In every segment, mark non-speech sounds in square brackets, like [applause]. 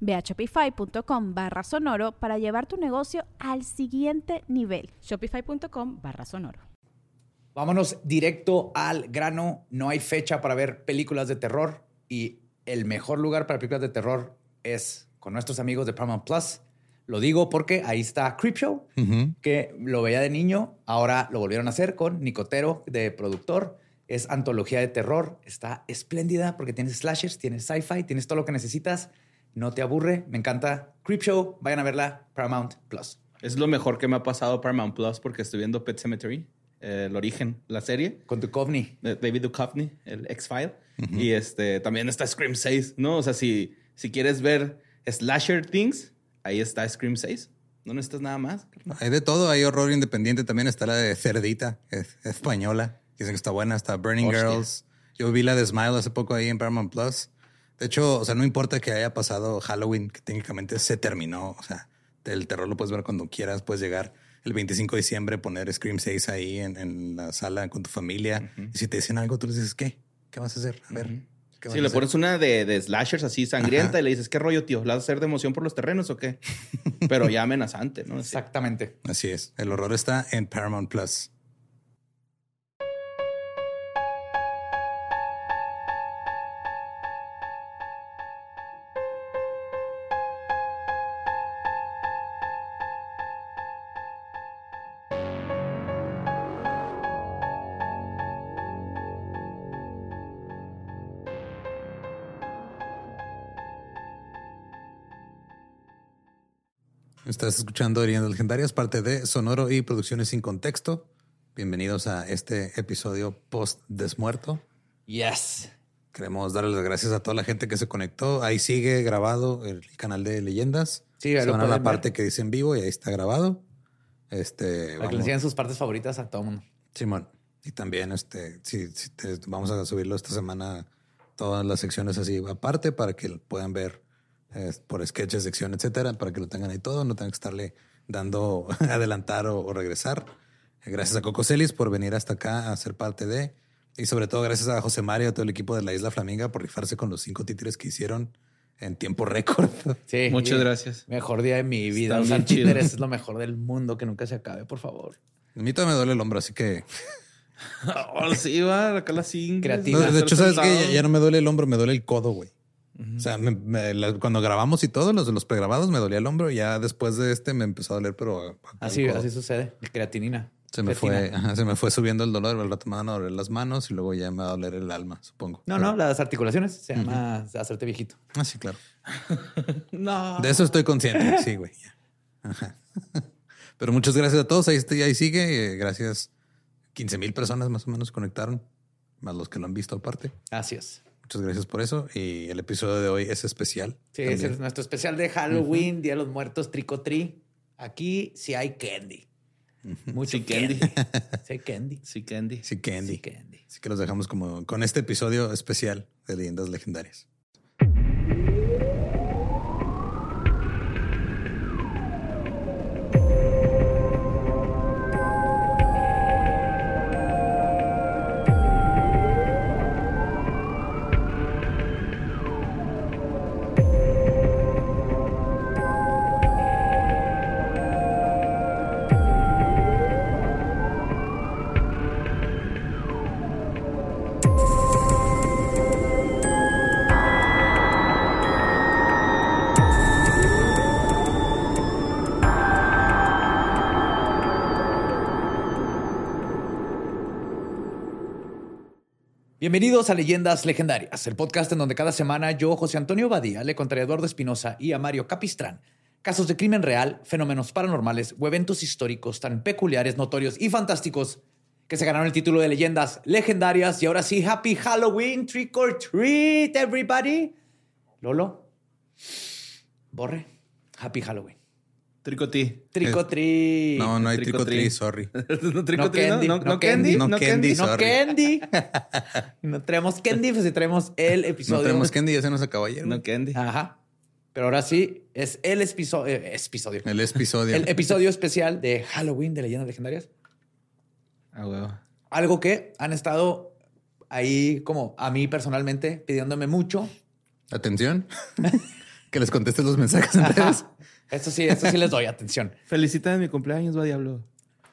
Ve a shopify.com barra sonoro para llevar tu negocio al siguiente nivel. Shopify.com barra sonoro. Vámonos directo al grano. No hay fecha para ver películas de terror y el mejor lugar para películas de terror es con nuestros amigos de Paramount Plus. Lo digo porque ahí está Creepshow, que lo veía de niño, ahora lo volvieron a hacer con Nicotero de productor. Es antología de terror, está espléndida porque tienes slashers, tienes sci-fi, tienes todo lo que necesitas no te aburre, me encanta. Creepshow, vayan a verla, Paramount Plus. Es lo mejor que me ha pasado Paramount Plus porque estoy viendo Pet Cemetery, eh, el origen, la serie. Con Duchovny. David Duchovny, el X-File. Y este, también está Scream 6, ¿no? O sea, si, si quieres ver slasher things, ahí está Scream 6. No necesitas nada más. Hay de todo, hay horror independiente. También está la de Cerdita, es, española. Dicen que está buena. Está Burning Girls. Yo vi la de Smile hace poco ahí en Paramount Plus. De hecho, o sea, no importa que haya pasado Halloween, que técnicamente se terminó. O sea, el terror lo puedes ver cuando quieras. Puedes llegar el 25 de diciembre, poner Scream 6 ahí en, la sala con tu familia. Y si te dicen algo, tú les dices, ¿qué? ¿Qué vas a hacer? A ver. Si le pones una de, slashers así sangrienta y le dices, ¿qué rollo, tío? ¿La vas a hacer de emoción por los terrenos o qué? [laughs] Pero ya amenazante, ¿no? Exactamente. Así es. El horror está en Paramount Plus. Estás escuchando Leyendas Legendarias, parte de Sonoro y Producciones sin Contexto. Bienvenidos a este episodio post desmuerto. Yes. Queremos darles las gracias a toda la gente que se conectó. Ahí sigue grabado el canal de Leyendas. Sí, se van a la parte que dice en vivo y ahí está grabado. Este, Para que le enseñen sus partes favoritas a todo mundo. Simón. Y también, este, sí, vamos a subirlo esta semana todas las secciones así aparte para que puedan ver por sketches, sección, etcétera, para que lo tengan ahí todo, no tengan que estarle dando [laughs] adelantar o, regresar. Gracias a Coco Celis por venir hasta acá a ser parte de. Y sobre todo gracias a José Mario y a todo el equipo de la Isla Flaminga por rifarse con los cinco títulos que hicieron en tiempo récord. [laughs] Sí. Muchas gracias. Mejor día de mi vida. Usar títeres es lo mejor del mundo. Que nunca se acabe, por favor. A mí todavía me duele el hombro, así que... [laughs] oh, sí, va. Acá la sin de hecho, ¿sabes que ya no me duele el hombro, me duele el codo, güey. O sea, cuando grabamos y todo, los de los pregrabados, me dolía el hombro. Y ya después de este me empezó a doler, pero... Así, así sucede. Creatinina. Se me, fue, se me fue subiendo el dolor, el rato me van a doler las manos y luego ya me va a doler el alma, supongo. No, no, las articulaciones se llama hacerte viejito. Ah, sí, claro. [laughs] no. De eso estoy consciente, sí, güey. [laughs] Pero muchas gracias a todos. Ahí, ahí sigue. Gracias. 15 mil personas más o menos conectaron, más los que lo han visto aparte. Así es. Muchas gracias por eso. Y el episodio de hoy es especial. Sí, es nuestro especial de Halloween, Día de los Muertos, Tricotri. Aquí sí hay candy. Mucho candy. [laughs] sí hay candy. Sí candy. Sí candy. Sí candy. Así que los dejamos como con este episodio especial de Leyendas Legendarias. Bienvenidos a Leyendas Legendarias, el podcast en donde cada semana yo, José Antonio Badía, le contaré a Eduardo Espinosa y a Mario Capistrán casos de crimen real, fenómenos paranormales o eventos históricos tan peculiares, notorios y fantásticos que se ganaron el título de Leyendas Legendarias. Y ahora sí, Happy Halloween, trick or treat, everybody. Lolo, Borre, Happy Halloween. Tricotí. Tricotri. No, no hay Tricotri. tricotri, sorry. [laughs] no, tricotí, candy, ¿no? no No, candy. No candy. No candy. [laughs] no traemos candy, pues si traemos el episodio. No tenemos candy, ya se nos acabó ayer. No candy. Ajá. Pero ahora sí, es el episo- eh, episodio. El episodio. El episodio especial de Halloween de Leyendas Legendarias. Ah, huevo. Algo que han estado ahí, como a mí personalmente, pidiéndome mucho. Atención. [laughs] que les contestes los mensajes. Eso sí, eso sí les doy atención. [laughs] Felicítame mi cumpleaños, va diablo.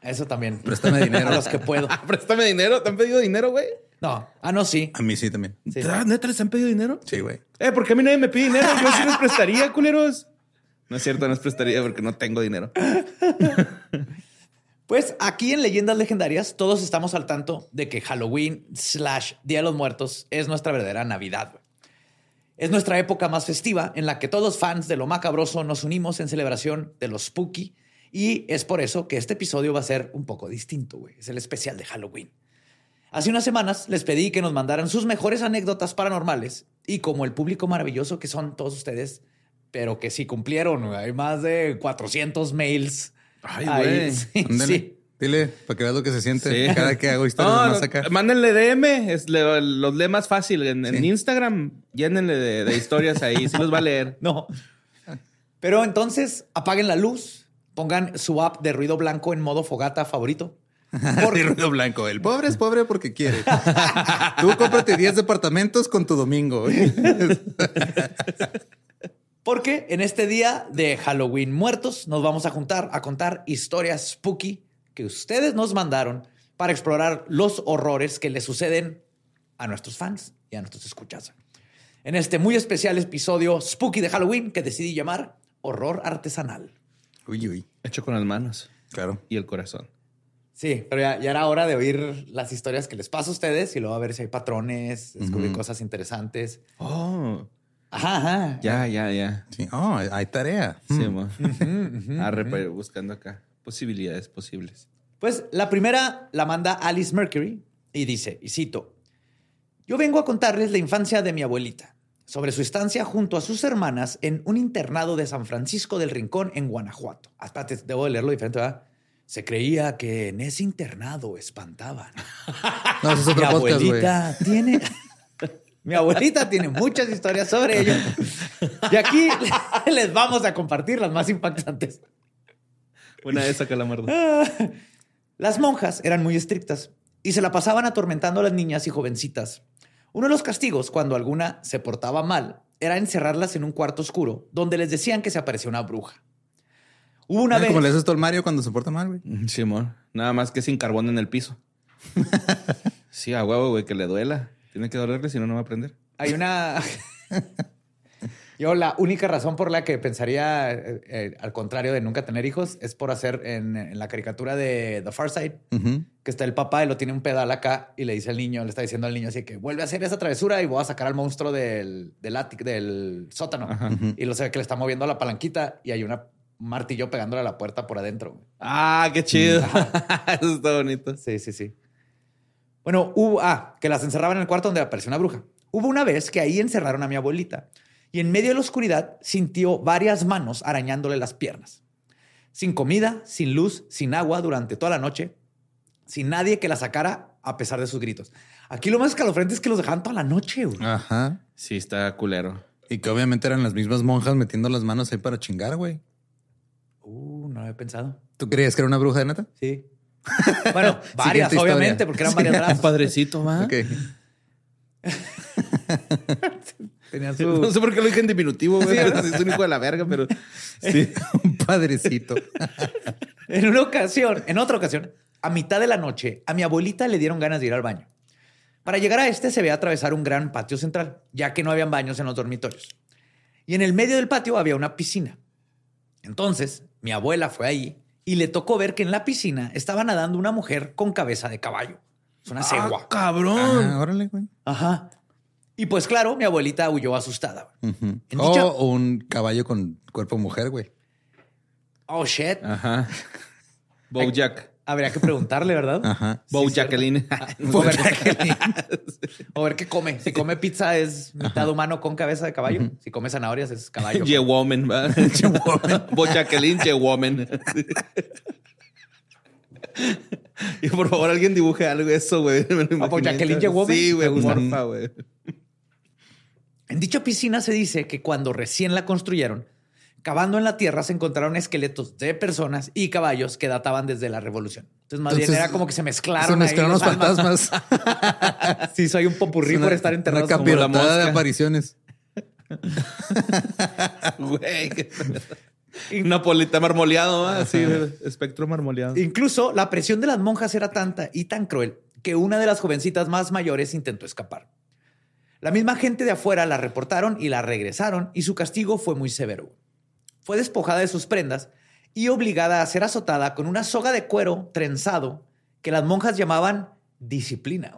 Eso también. Préstame dinero. [laughs] A los que puedo. [laughs] Préstame dinero. ¿Te han pedido dinero, güey? No. Ah, no, sí. A mí sí también. Sí. ¿Tra- ¿Neta les han pedido dinero? Sí, güey. Eh, ¿por qué a mí nadie me pide dinero? Yo sí les prestaría, culeros. No es cierto, no les prestaría porque no tengo dinero. Pues aquí en Leyendas Legendarias todos estamos al tanto de que Halloween slash Día de los Muertos es nuestra verdadera Navidad. güey. Es nuestra época más festiva en la que todos los fans de lo macabroso nos unimos en celebración de lo spooky y es por eso que este episodio va a ser un poco distinto, güey. Es el especial de Halloween. Hace unas semanas les pedí que nos mandaran sus mejores anécdotas paranormales y como el público maravilloso que son todos ustedes, pero que sí cumplieron, güey. hay más de 400 mails. Ay, güey. [laughs] Sí. Dile, para que veas lo que se siente Sí. cada que hago historias No, más acá. mándenle DM, es, le- los lee más fácil. En. Instagram, llénenle de, de historias ahí, sí los va a leer. [laughs] No. Pero entonces apaguen la luz, pongan su app de ruido blanco en modo fogata favorito. [laughs] De ruido blanco. El pobre es pobre porque quiere. Tú cómprate 10 departamentos con tu domingo. [laughs] Porque en este día de Halloween muertos nos vamos a juntar a contar historias spooky que ustedes nos mandaron para explorar los horrores que le suceden a nuestros fans y a nuestros escuchas. En este muy especial episodio spooky de Halloween que decidí llamar Horror Artesanal. Uy, uy. Hecho con las manos Claro. y el corazón. Sí, pero ya, ya era hora de oír las historias que les paso a ustedes y luego a ver si hay patrones, descubrir cosas interesantes. Oh, Ajá, ajá. ya, ya, ya. Sí. Oh, hay tarea. Sí, Mm. Arre, ujú. pero buscando acá posibilidades posibles. Pues la primera la manda Alice Mercury y dice, y cito, yo vengo a contarles la infancia de mi abuelita, sobre su estancia junto a sus hermanas en un internado de San Francisco del Rincón en Guanajuato. Ah, espérate, debo de leerlo diferente, ¿verdad? Se creía que en ese internado espantaban. [laughs] No, ese es Mi podcast, abuelita tiene... Mi abuelita tiene muchas historias sobre ello. Y aquí [laughs] les vamos a compartir las más impactantes. Buena esa, Calamardo. [laughs] Las monjas eran muy estrictas y se la pasaban atormentando a las niñas y jovencitas. Uno de los castigos, cuando alguna se portaba mal, era encerrarlas en un cuarto oscuro donde les decían que se aparecía una bruja. Hubo una Ah, vez. Como le haces tú al Mario cuando se porta mal, güey. Sí, amor. Nada más que sin carbón en el piso. [laughs] Sí, a huevo, güey, que le duela. Tiene que dolerle, si no, no va a aprender. Hay una. [laughs] Yo, la única razón por la que pensaría, eh, eh, al contrario de nunca tener hijos, es por hacer en, en la caricatura de The Far Side, que está el papá y lo tiene un pedal acá y le dice al niño, le está diciendo al niño así que vuelve a hacer esa travesura y voy a sacar al monstruo del, del, ático- del sótano. Y lo se ve que le está moviendo la palanquita y hay una un martillo pegándole a la puerta por adentro. Ah, qué chido. [laughs] Eso está bonito. Sí, sí, sí. Bueno, hubo, ah, que las encerraban en el cuarto donde apareció una bruja. Hubo una vez que ahí encerraron a mi abuelita y en medio de la oscuridad sintió varias manos arañándole las piernas. Sin comida, sin luz, sin agua durante toda la noche, sin nadie que la sacara a pesar de sus gritos. Aquí lo más escalofriante es que los dejaban toda la noche. güey. Ajá. Sí, está culero. Y que obviamente eran las mismas monjas metiendo las manos ahí para chingar, güey. Uh, no lo había pensado. ¿Tú creías que era una bruja de neta? Sí. Bueno, [laughs] varias, obviamente, porque eran Sí. varias Un brazos. padrecito, ¿va? Ok. [laughs] No sé por qué lo dije en diminutivo, güey. Es un hijo de la verga, pero Sí, [laughs] un padrecito. [laughs] En una ocasión, en otra ocasión, a mitad de la noche, a mi abuelita le dieron ganas de ir al baño. Para llegar a este se veía atravesar un gran patio central, ya que no habían baños en los dormitorios. Y en el medio del patio había una piscina. Entonces, mi abuela fue ahí y le tocó ver que en la piscina estaba nadando una mujer con cabeza de caballo. Es una ¡Ah, cegua. cabrón! Ah, órale, güey. Ajá. Y pues claro, mi abuelita huyó asustada. Ujú. En O dicha- un caballo con cuerpo mujer, güey. Oh, shit. Ajá. [laughs] Bojack. Habría que preguntarle, ¿verdad? Ajá. Bojacqueline. O ver, o ver qué come. Si come pizza es mitad humano con cabeza de caballo. Si come zanahorias es caballo. [laughs] Ye-woman, ¿va? Bojacqueline, [laughs] Ye-woman. Y por favor, alguien dibuje algo de eso, güey. Imaginé. Bojacqueline Ye-woman? Sí, güey, Me gusta. porfa, güey. En dicha piscina se dice que cuando recién la construyeron, cavando en la tierra se encontraron esqueletos de personas y caballos que databan desde la revolución. Entonces, más bien Entonces, era como que se mezclaron. Se ahí mezclaron los fantasmas. [laughs] Sí, soy un popurrí una- por estar enterrados Una como la capirotada de mosca. apariciones. [laughs] Güey. [laughs] Napolita marmoleado. Así. Espectro marmoleado. Incluso la presión de las monjas era tanta y tan cruel que una de las jovencitas más mayores intentó escapar. La misma gente de afuera la reportaron y la regresaron y su castigo fue muy severo. Fue despojada de sus prendas y obligada a ser azotada con una soga de cuero trenzado que las monjas llamaban disciplina.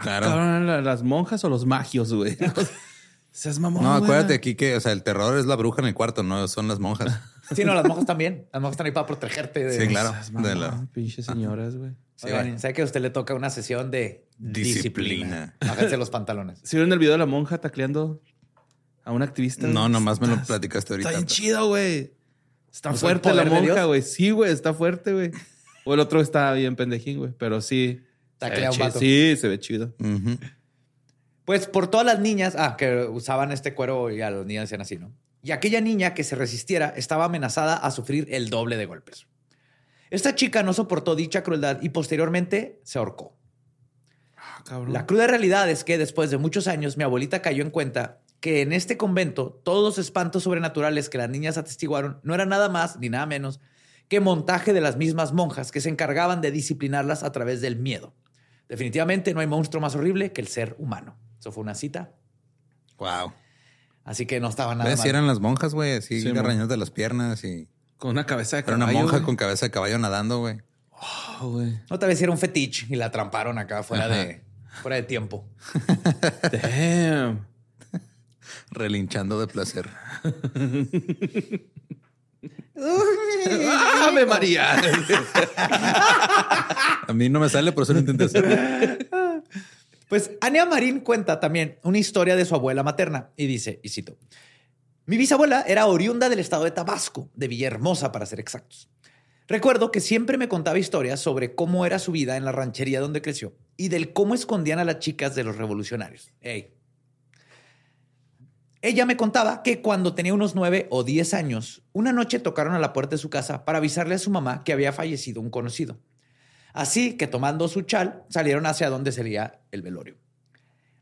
Claro. Cabrón, ¿la- ¿las monjas o los magios, güey? [laughs] Seas mamón. No, acuérdate aquí que, o sea, el terror es la bruja en el cuarto, no son las monjas. Sí, no, las monjas también. Las monjas están ahí para protegerte. De... Sí, claro. De la- Pinches señoras, güey. Sí, Oigan, güey. ¿Sabe que a usted le toca una sesión de disciplina? Disciplina. Bájense los [laughs] pantalones. ¿Sí vieron el video de la monja tacleando a un activista? No, nomás me lo platicaste ahorita. Está bien chido, güey. Está ¿Usó el fuerte la monja, güey. Sí, güey, está fuerte, güey. O el otro está bien pendejín, güey. Pero sí. Taclea un chido. vato. Sí, se ve chido. Pues por todas las niñas, ah, que usaban este cuero y a los niños decían así, ¿no? Y aquella niña que se resistiera estaba amenazada a sufrir el doble de golpes. Esta chica no soportó dicha crueldad y posteriormente se ahorcó. Ah. La cruda realidad es que después de muchos años mi abuelita cayó en cuenta que en este convento todos los espantos sobrenaturales que las niñas atestiguaron no eran nada más ni nada menos que montaje de las mismas monjas que se encargaban de disciplinarlas a través del miedo. Definitivamente no hay monstruo más horrible que el ser humano. Eso fue una cita, Wow. así que no estaba nada. Si eran las monjas, güey, así Sí, de las piernas y. Con una cabeza de Era una caballo, monja güey. con cabeza de caballo nadando, güey. Güey. No, tal vez era un fetiche y la tramparon acá fuera Ajá. de, fuera de tiempo. [laughs] Damn. Relinchando de placer. ¡Ave María! A mí no me sale, por eso lo intenté hacer. Pues Ania Marín cuenta también una historia de su abuela materna y dice, y cito, mi bisabuela era oriunda del estado de Tabasco, de Villahermosa para ser exactos. Recuerdo que siempre me contaba historias sobre cómo era su vida en la ranchería donde creció y del cómo escondían a las chicas de los revolucionarios. Ella me contaba que cuando tenía unos nueve o diez años, una noche tocaron a la puerta de su casa para avisarle a su mamá que había fallecido un conocido. Así que tomando su chal, salieron hacia donde sería el velorio.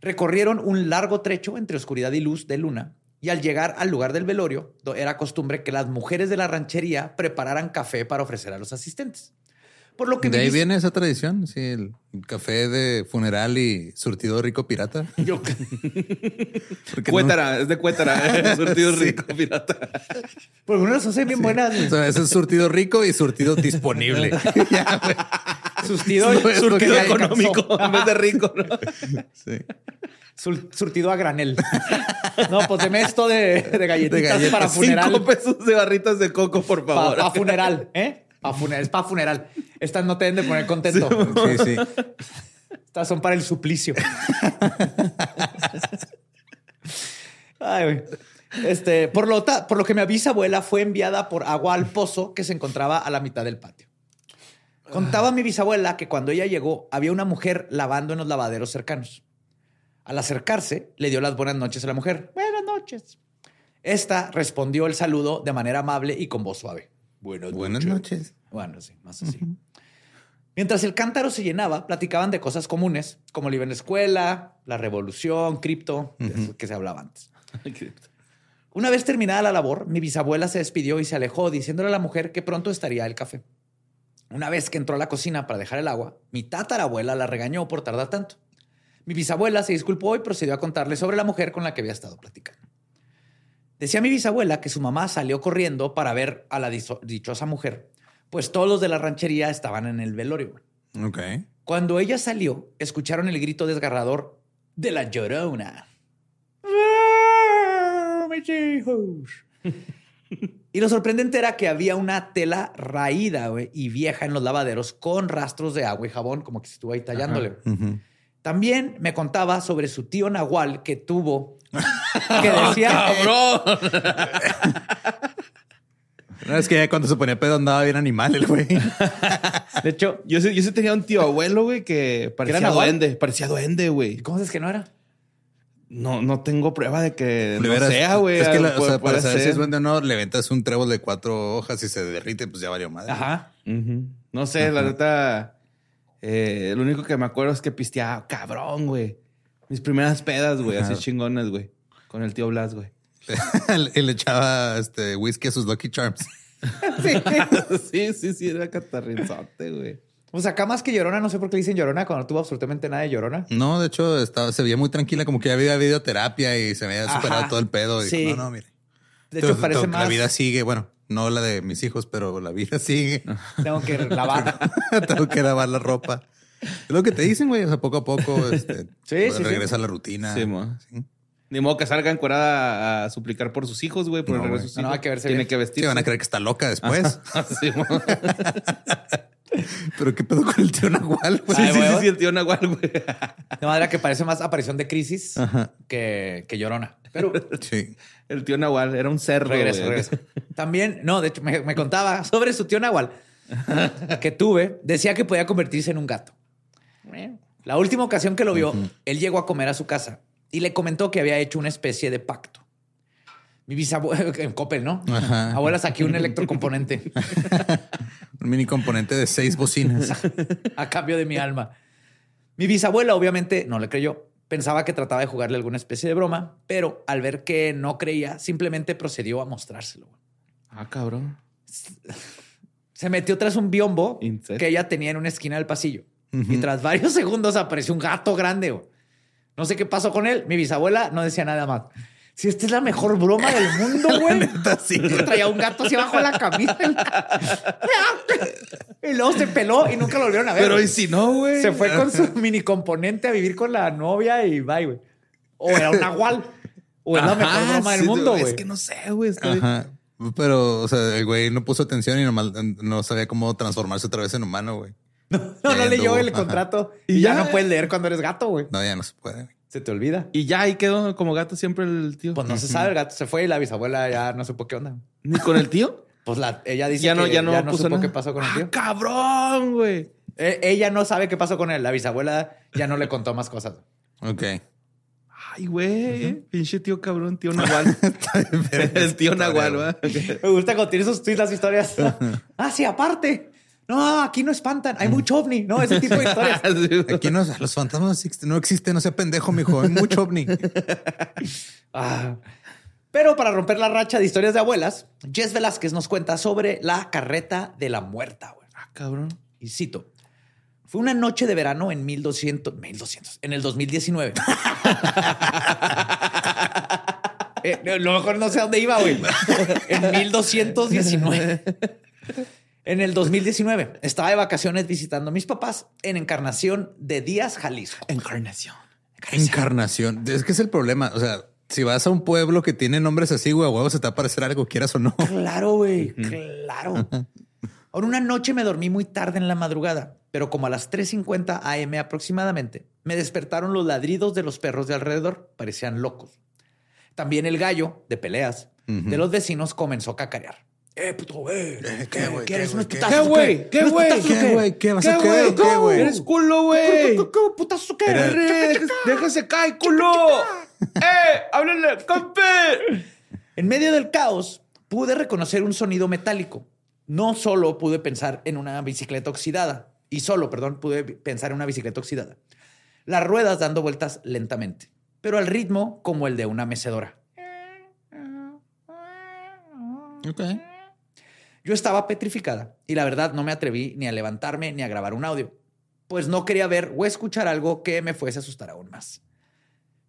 Recorrieron un largo trecho entre oscuridad y luz de luna, y al llegar al lugar del velorio, era costumbre que las mujeres de la ranchería prepararan café para ofrecer a los asistentes. Por lo que De ahí viene esa tradición, sí, el café de funeral y surtido rico pirata. [laughs] Yo- Cuétara, es de Cuétara. [laughs] [laughs] Surtido Sí. rico, pirata. por unas hacen bien buenas. no- o sea, ese es surtido rico y surtido disponible. Ya. Surtido, No, surtido Económico en vez de rico, ¿no? Sí. Sur- surtido a granel. No, pues deme esto de, de galletitas De galletas. para funeral. Cinco pesos de barritas de coco, por favor. Para funeral, ¿eh? Pa funeral, es para funeral. Estas no te deben de poner contento. Sí, sí. Estas son para el suplicio. Ay, güey. Este, por lo, ta- por lo que mi bisabuela fue enviada por agua al pozo que se encontraba a la mitad del patio. Contaba mi bisabuela que cuando ella llegó había una mujer lavando en los lavaderos cercanos. Al acercarse, le dio las buenas noches a la mujer. Buenas noches. Esta respondió el saludo de manera amable y con voz suave. Buenas, Buenas noches. Bueno, sí, más así. Mientras el cántaro se llenaba, platicaban de cosas comunes, como el iba en la escuela, la revolución, cripto, que se hablaba antes. [laughs] Una vez terminada la labor, mi bisabuela se despidió y se alejó, diciéndole a la mujer que pronto estaría el café. Una vez que entró a la cocina para dejar el agua, mi tatarabuela la regañó por tardar tanto. Mi bisabuela se disculpó y procedió a contarle sobre la mujer con la que había estado platicando. Decía mi bisabuela que su mamá salió corriendo para ver a la dichosa mujer, pues todos los de la ranchería estaban en el velorio. Ok. Cuando ella salió, escucharon el grito desgarrador de la llorona. Mis hijos. [laughs] Y lo sorprendente era que había una tela raída y vieja en los lavaderos con rastros de agua y jabón, como que se estuvo ahí tallándole. También me contaba sobre su tío Nahual que tuvo, [laughs] que decía, ¡Cabrón! [laughs] No, es que ya cuando se ponía pedo andaba bien animal el güey. [laughs] de hecho, Yo sí, yo sí tenía un tío abuelo, güey, que parecía nahual? duende. Parecía duende, güey. ¿cómo es que no era? No, no tengo prueba de que no sea, güey. Es que, la- o Puede- sea, para saber si es duende o no, le ventas un trébol de cuatro hojas y se derrite, pues ya valió madre. Ajá. No sé, la neta. Eh, lo único que me acuerdo es que pisteaba cabrón, güey. Mis primeras pedas, güey, así chingones, güey. Con el tío Blas, güey. [laughs] y le echaba este whisky a sus Lucky Charms. [laughs] sí, sí, sí, era catarrinzote, güey. Pues acá más que Llorona, no sé por qué le dicen Llorona cuando no tuvo absolutamente nada de Llorona. No, de hecho, estaba, se veía muy tranquila, como que ya había videoterapia y se había Ajá. superado todo el pedo. Y Sí. dijo, no, no, mire. De hecho, parece más... La vida sigue, bueno, no la de mis hijos, pero la vida sigue. [laughs] Tengo que lavar. [laughs] tengo que lavar la ropa. Es lo que te dicen, güey. O sea, poco a poco este, Sí, sí, regresa sí. a la rutina. Sí, mo. Sí. Ni modo que salga encuerada a suplicar por sus hijos, güey, por No, el regreso güey. de sus No, hay que verse Tiene bien. que vestir. Sí, van a creer que está loca después. [laughs] sí. [laughs] Pero qué pedo con el tío Nahual, güey. sí, Ay, sí, sí, sí, el tío Nahual, güey. De manera que parece más aparición de crisis que, que Llorona. Pero [laughs] Sí. El tío Nahual era un cerdo, regresa, güey. regresa. También, no, de hecho, me, me contaba sobre su tío Nahual [laughs] que tuve. Decía que podía convertirse en un gato. La última ocasión que lo vio, él llegó a comer a su casa y le comentó que había hecho una especie de pacto. Mi bisabuela, en Coppel, ¿no? Ajá. Abuela, saqué un electrocomponente Un mini componente de seis bocinas. [laughs] a cambio de mi alma. Mi bisabuela obviamente no le creyó. Pensaba que trataba de jugarle alguna especie de broma, pero al ver que no creía, simplemente procedió a mostrárselo. Ah, cabrón. Se metió tras un biombo que ella tenía en una esquina del pasillo. Y tras varios [laughs] segundos apareció un gato grande. No sé qué pasó con él. Mi bisabuela no decía nada más. Si esta es la mejor broma del mundo, [laughs] güey. Traía un gato así abajo de la camisa. [laughs] y luego se peló y nunca lo volvieron a ver. Pero güey. ¿y si no, güey? Se fue con su [laughs] mini componente a vivir con la novia y bye, güey. O era un nahual. O es la mejor broma del sí, mundo, Es güey. que no sé, güey. Ajá. Pero, o sea, el güey no puso atención y nomás, no sabía cómo transformarse otra vez en humano, güey. No, no Ya leyó el ajá. contrato Y y ya ya. no puedes leer cuando eres gato, güey. No, ya no se puede. Se te olvida. Y ya ahí quedó como gato siempre el tío. Pues no se sabe, el gato se fue y la bisabuela ya no supo qué onda. ¿Ni con el tío? [laughs] Pues la, ella dice Ya no, que ya no, puso supo nada. qué pasó con el Ah, tío. cabrón, güey. Eh, ella no sabe qué pasó con él. La bisabuela ya no le contó más cosas. Ok. Ay, güey. Pinche tío cabrón, tío Nahual. [laughs] el tío Nahual. Me gusta cuando tienes esos tweets las historias. [laughs] ah, sí, aparte. No, aquí no espantan. Hay mucho ovni. No, ese tipo de historias. [laughs] Aquí no, los fantasmas no existen, no existen, no sea pendejo, mijo. Hay mucho ovni. [laughs] Ah. Pero para romper la racha de historias de abuelas, Jess Velázquez nos cuenta sobre la carreta de la muerta. güey. Ah, cabrón. Y cito. Fue una noche de verano en 1200, 1200, en el 2019. [laughs] Eh, no, lo mejor no sé a dónde iba, güey. En 1219. En el 2019 estaba de vacaciones visitando a mis papás en Encarnación de Díaz, Jalisco. Encarnación. Encarnación. Es que es el problema. O sea, si vas a un pueblo que tiene nombres así, güey, a huevo se te va a parecer algo, quieras o no. Claro, güey, claro. Ahora, una noche me dormí muy tarde en la madrugada, pero como a las 3.50 am aproximadamente, me despertaron los ladridos de los perros de alrededor. Parecían locos. También el gallo, de peleas, de los vecinos comenzó a cacarear. Eh, puto, eh. ¿qué, güey? ¿Quieres ¿Qué, unos güey? ¿Qué? putazos? ¿Qué, güey? ¿Qué, ¿Unos güey? ¿Qué, güey? ¿Qué vas a ¿Qué, querer? güey? ¿Qué, güey? Eres culo, güey. ¿Qué, qué, putazos o qué? Déjese caer, culo. [laughs] ¡Eh! ¡Háblale, campe! En medio del caos, pude reconocer un sonido metálico. No solo pude pensar en una bicicleta oxidada, y solo, perdón, pude pensar en una bicicleta oxidada. Las ruedas dando vueltas lentamente, pero al ritmo como el de una mecedora. Ok. Yo estaba petrificada y la verdad no me atreví ni a levantarme ni a grabar un audio, pues no quería ver o escuchar algo que me fuese a asustar aún más.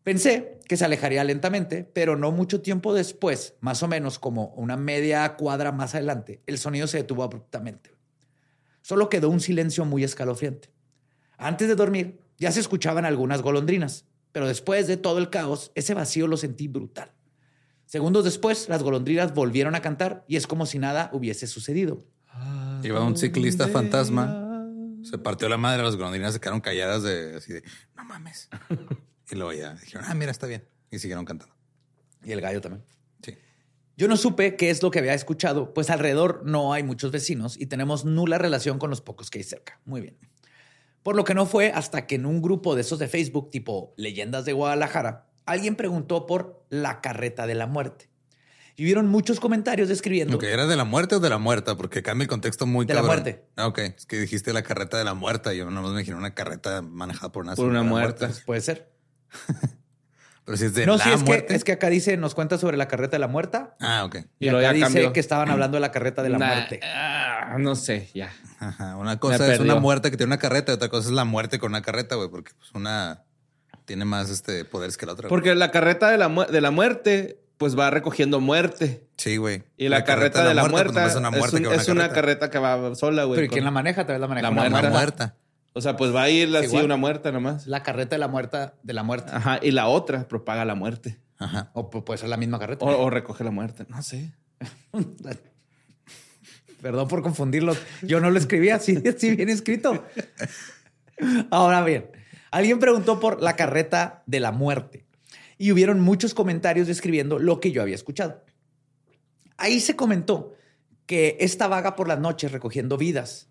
Pensé que se alejaría lentamente, pero no mucho tiempo después, más o menos como una media cuadra más adelante, el sonido se detuvo abruptamente. Solo quedó un silencio muy escalofriante. Antes de dormir, ya se escuchaban algunas golondrinas, pero después de todo el caos, ese vacío lo sentí brutal. Segundos después, las golondrinas volvieron a cantar y es como si nada hubiese sucedido. Iba un ciclista fantasma. Se partió la madre, las golondrinas se quedaron calladas de así de no mames. y luego ya dijeron, ah, mira, está bien. Y siguieron cantando. Y el gallo también. Sí. Yo no supe qué es lo que había escuchado, pues alrededor no hay muchos vecinos y tenemos nula relación con los pocos que hay cerca. Muy bien. Por lo que no fue hasta que en un grupo de esos de Facebook, tipo Leyendas de Guadalajara, alguien preguntó por la carreta de la muerte. Y vieron muchos comentarios describiendo. Ok, ¿era de la muerte o de la muerta? Porque cambia el contexto muy De la muerte. Ah, ok. Es que dijiste la carreta de la muerta. Yo nomás me imaginé una carreta manejada por una Por una muerta. Pues puede ser. [laughs] Pero si es de no, la sí, es que, muerte. es que acá dice, nos cuenta sobre la carreta de la muerta. Ah, ok. Y, Y luego acá dice cambió. que estaban hablando de la carreta de la Nah, muerte. ah, no sé, ya. Ajá. Una cosa Me es una muerte que tiene una carreta y otra cosa es la muerte con una carreta, güey, porque pues, una tiene más este poderes que la otra. güey. Porque la carreta de la, mu- de la muerte, pues va recogiendo muerte. Sí, güey. Y la, carreta, de la muerte, pues, no es una muerte es, un- que va es una carreta que va sola, güey. Pero ¿y con- quién la maneja? Tal vez la maneja La muerta. O sea, pues va a ir así Igual. una muerta nomás. La carreta de la muerta de la muerte. Ajá. Y la otra propaga la muerte. Ajá. O pu- puede ser la misma carreta. O, o recoge la muerte. No sé. [laughs] Perdón por confundirlos. Yo no lo escribí así, así bien escrito. Ahora bien, alguien preguntó por la carreta de la muerte y hubieron muchos comentarios describiendo lo que yo había escuchado. Ahí se comentó que esta vaga por las noches recogiendo vidas.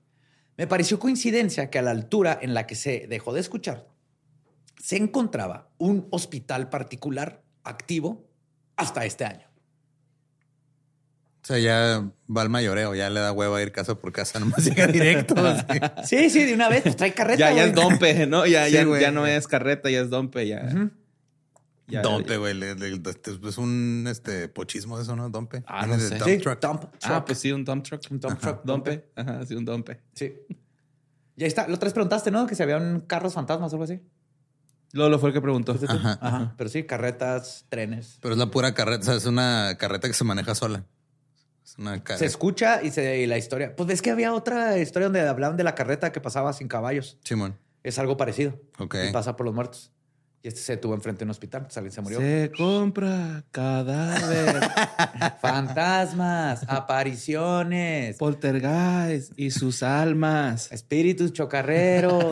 Me pareció coincidencia que a la altura en la que se dejó de escuchar se encontraba un hospital particular activo hasta este año. O sea, ya va al mayoreo, ya le da hueva ir casa por casa, [laughs] nomás llega directo. [laughs] así. Sí, sí, de una vez, pues trae carreta. Ya, ya es dompe, ¿no? Ya, Sí, ya, güey. ya no es carreta, ya es dompe, ya. Dompe, güey. le- Es un este pochismo de eso, ¿no? Dompe. Ah, no de sé. dump Sí, truck. dump Ah, pues sí, un dump truck. Un dump truck. Dompe. Ajá, sí, un dompe. Sí. Y ahí está. La otra vez preguntaste, ¿no? Que si habían carros fantasmas o algo así. Lolo fue el que preguntó. Ajá. Ajá. Pero sí, carretas, trenes. Pero es la pura carreta, o sea, es una carreta que se maneja sola. Es una Se escucha y, se, y la historia. Pues ves que había otra historia donde hablaban de la carreta que pasaba sin caballos. Simón. Es algo parecido. Ok. Y pasa por los muertos. Y este se tuvo enfrente de un hospital. Entonces alguien se murió. Se compra cadáver, [laughs] Fantasmas, apariciones, poltergeist y sus almas. espíritus chocarreros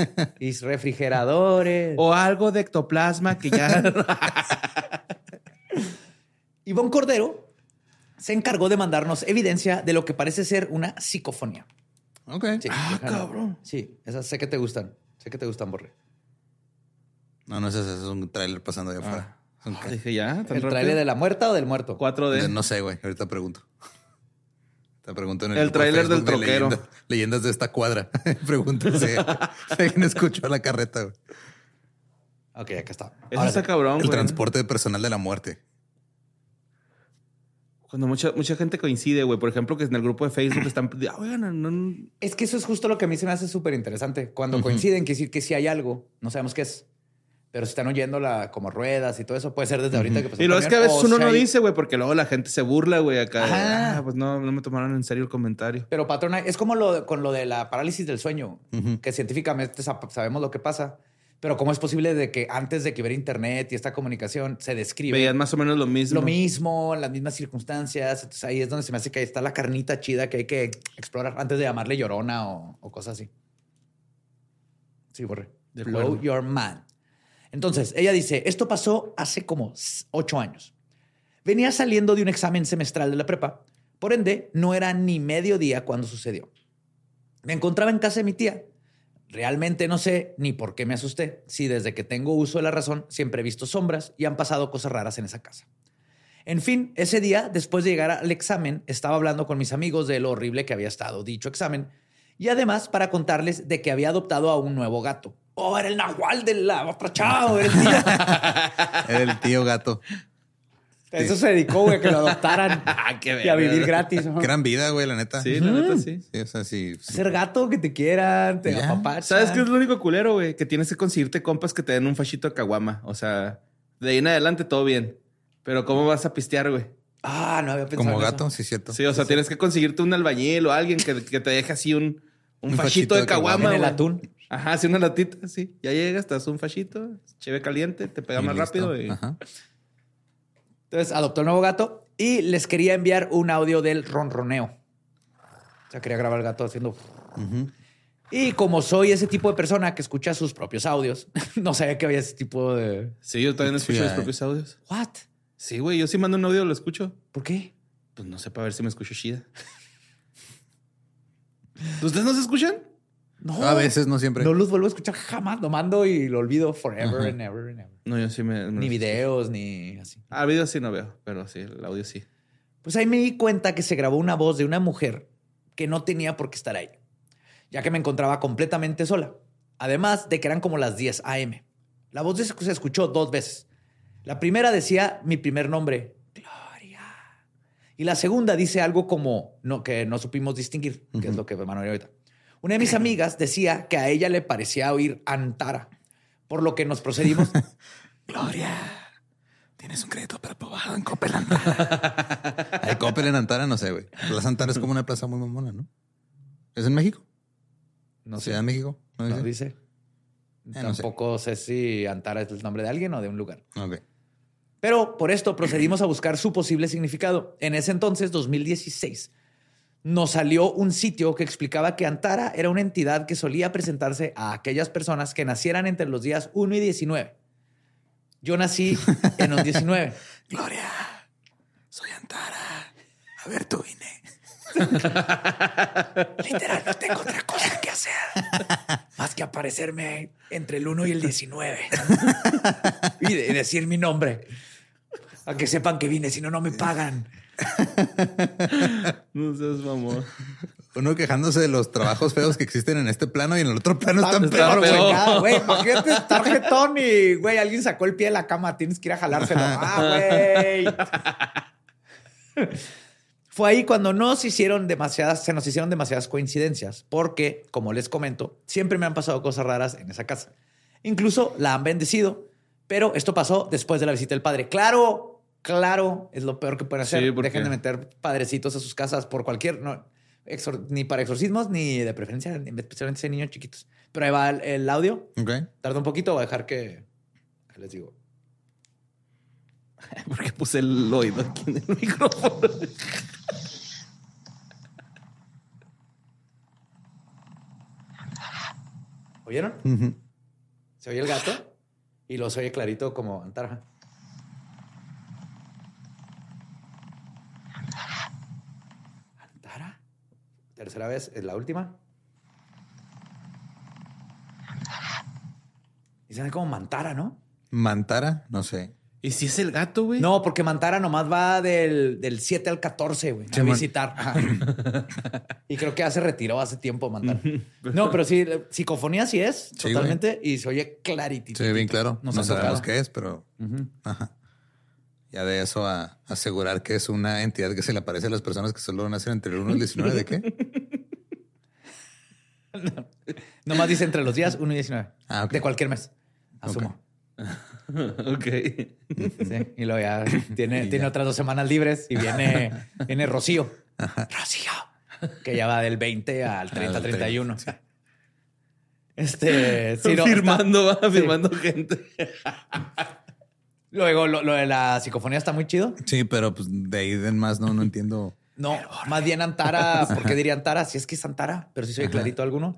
[laughs] y refrigeradores. O algo de ectoplasma que ya... [laughs] Ivonne Cordero se encargó de mandarnos evidencia de lo que parece ser una psicofonía. Ok. Sí, Ah, cabrón. Sí, esas sé que te gustan. Sé que te gustan, Borre. No, no es eso, es un tráiler pasando allá afuera. Un ca- Dije, ya, ¿El trailer de la muerta o del muerto? 4D. No sé, güey. Ahorita pregunto. Te pregunto en el, El de tráiler del de troquero. leyenda- leyendas de esta cuadra. [laughs] pregunto si, alguien escuchó la carreta. güey. Ok, acá está. Eso Ahora está cabrón, El güey. transporte personal de la muerte. Cuando mucha, mucha gente coincide, güey. Por ejemplo, que en el grupo de Facebook [clears throat] están... "Ah, Oigan, no, no- Es que eso es justo lo que a mí se me hace súper interesante. Cuando coinciden, quiere decir que sí hay algo. No sabemos qué es. Pero si están oyendo la, como ruedas y todo eso, puede ser desde ahorita que pasó Y luego es que a veces uno si no hay- dice, güey, porque luego la gente se burla, güey, acá. Ajá. Ah, pues no, no me tomaron en serio el comentario. Pero patrona, es como lo con lo de la parálisis del sueño, que científicamente sa- sabemos lo que pasa. Pero cómo es posible de que antes de que hubiera internet y esta comunicación se describe Veían más o menos lo mismo. lo mismo, las mismas circunstancias. Entonces ahí es donde se me hace que ahí está la carnita chida que hay que explorar antes de llamarle llorona o, o cosas así. Sí, borre. De Blow your man. Entonces, ella dice, esto pasó hace como ocho años. Venía saliendo de un examen semestral de la prepa. Por ende, no era ni mediodía cuando sucedió. Me encontraba en casa de mi tía. Realmente no sé ni por qué me asusté. Si desde que tengo uso de la razón siempre he visto sombras y han pasado cosas raras en esa casa. En fin, ese día, después de llegar al examen, estaba hablando con mis amigos de lo horrible que había estado dicho examen y además para contarles de que había adoptado a un nuevo gato. Oh, era el nahual de la otra el. [laughs] Era el tío gato. Eso se dedicó, güey, a que lo adoptaran [laughs] Ah, qué y a vivir gratis. ¿no? Gran vida, güey, la neta. Sí, la neta, sí. Sí, o sea, sí. Ser gato, que te quieran, te apapachan. ¿Sabes qué es lo único culero, güey? Que tienes que conseguirte compas que te den un fachito de caguama. O sea, de ahí en adelante todo bien. Pero ¿cómo vas a pistear, güey? Ah, no había pensado Como en eso. gato, sí, cierto. Sí, o sea, tienes que conseguirte un albañil o alguien que, que te deje así un, un, Un fachito, de caguama. En el atún. Ajá, sí, una latita, sí. Ya llegas, te das un fachito, cheve caliente, te pega Y más listo. rápido y... Ajá. Entonces adoptó el nuevo gato y les quería enviar un audio del ronroneo. O sea, quería grabar el gato haciendo. Y como soy ese tipo de persona que escucha sus propios audios, [laughs] no sabía que había ese tipo de. Sí, yo también escucho Sí, mis propios audios. ¿What? Sí, güey, yo sí mando un audio, lo escucho. ¿Por qué? Pues no sé, para ver si me escucho chida. [laughs] ¿Ustedes no se escuchan? No. A veces, no siempre. No los vuelvo a escuchar jamás. Lo mando y lo olvido forever Ajá. and ever and ever. No, yo sí me... me Ni videos, ni así. Ah, videos sí no veo, pero sí, el audio sí. Pues ahí me di cuenta que se grabó una voz de una mujer que no tenía por qué estar ahí, ya que me encontraba completamente sola. Además de que eran como las 10 a.m. La voz se se escuchó dos veces. La primera decía mi primer nombre, Gloria. Y la segunda dice algo como no, que no supimos distinguir, que es lo que Manuel ahorita. Una de mis amigas decía que a ella le parecía oír Antara, por lo que nos procedimos. [laughs] Gloria, tienes un crédito preaprobado en Coppel Antara. [laughs] Hay Coppel en Antara, no sé, güey. Plaza Antara es como una plaza muy mamona, ¿no? ¿Es en México? No sé, ¿Ciudad de México? ¿No no dice? dice. Eh, no sé. Tampoco sé si Antara es el nombre de alguien o de un lugar. Ok. Pero por esto procedimos a buscar su posible significado. En ese entonces, 2016, nos salió un sitio que explicaba que Antara era una entidad que solía presentarse a aquellas personas que nacieran entre los días 1 y 19. Yo nací [laughs] en un 19. Gloria, soy Antara. A ver, tú vine. [laughs] Literal, no tengo otra cosa que hacer más que aparecerme entre el 1 y el 19 [laughs] y de- decir mi nombre. A que sepan que vine, si no, no me pagan. [laughs] No seas mamón. Uno quejándose de los trabajos feos que existen en este plano y en el otro plano están Está peor, güey. Imagínate estar jetón y, güey, alguien sacó el pie de la cama. Tienes que ir a jalárselo. [laughs] Ah, güey. Fue ahí cuando nos hicieron demasiadas, se nos hicieron demasiadas coincidencias, porque, como les comento, siempre me han pasado cosas raras en esa casa. Incluso la han bendecido, pero esto pasó después de la visita del padre. Claro, claro, es lo peor que pueden hacer. Sí, Dejen de meter padrecitos a sus casas por cualquier, no, exor- ni para exorcismos, ni de preferencia, especialmente si hay niños chiquitos. Pero ahí va el, el audio. Ok. Tarda un poquito, voy a dejar que, les digo. [laughs] Porque puse el oído aquí en el micrófono. ¿Oyeron? Se oye el gato y lo oye clarito como Antara. Antara. Tercera vez, es la última. Y se ve como Mantara, ¿no? Mantara, no sé. ¿Y si es el gato, güey? No, porque Mantara nomás va del, del 7 al 14, güey, a Sí, man. visitar. [laughs] Y creo que ya se retiró hace tiempo Mantara. no, pero sí, psicofonía sí es, Sí, totalmente, y se oye claritito. Ve bien claro. Nos no sabemos tocado. qué es, pero ajá. Ya de eso a asegurar que es una entidad que se le aparece a las personas que solo nacen entre el 1 y el 19, ¿de qué? [laughs] Nomás dice entre los días 1 y 19. Ah, ok. De cualquier mes. Asumo. [laughs] ok. Sí, Y luego ya tiene, [laughs] Y tiene ya. otras dos semanas libres y viene, viene Rocío. Rocío. Que ya va del 20 al 30, Al 31. Este, sí, no, firmando, está- va, sí. firmando gente. Luego, lo, lo de la psicofonía está muy chido. Sí, pero pues de ahí en más no, no entiendo. No, más bien Antara. ¿Por qué diría Antara? Si es que es Antara, pero si soy clarito alguno.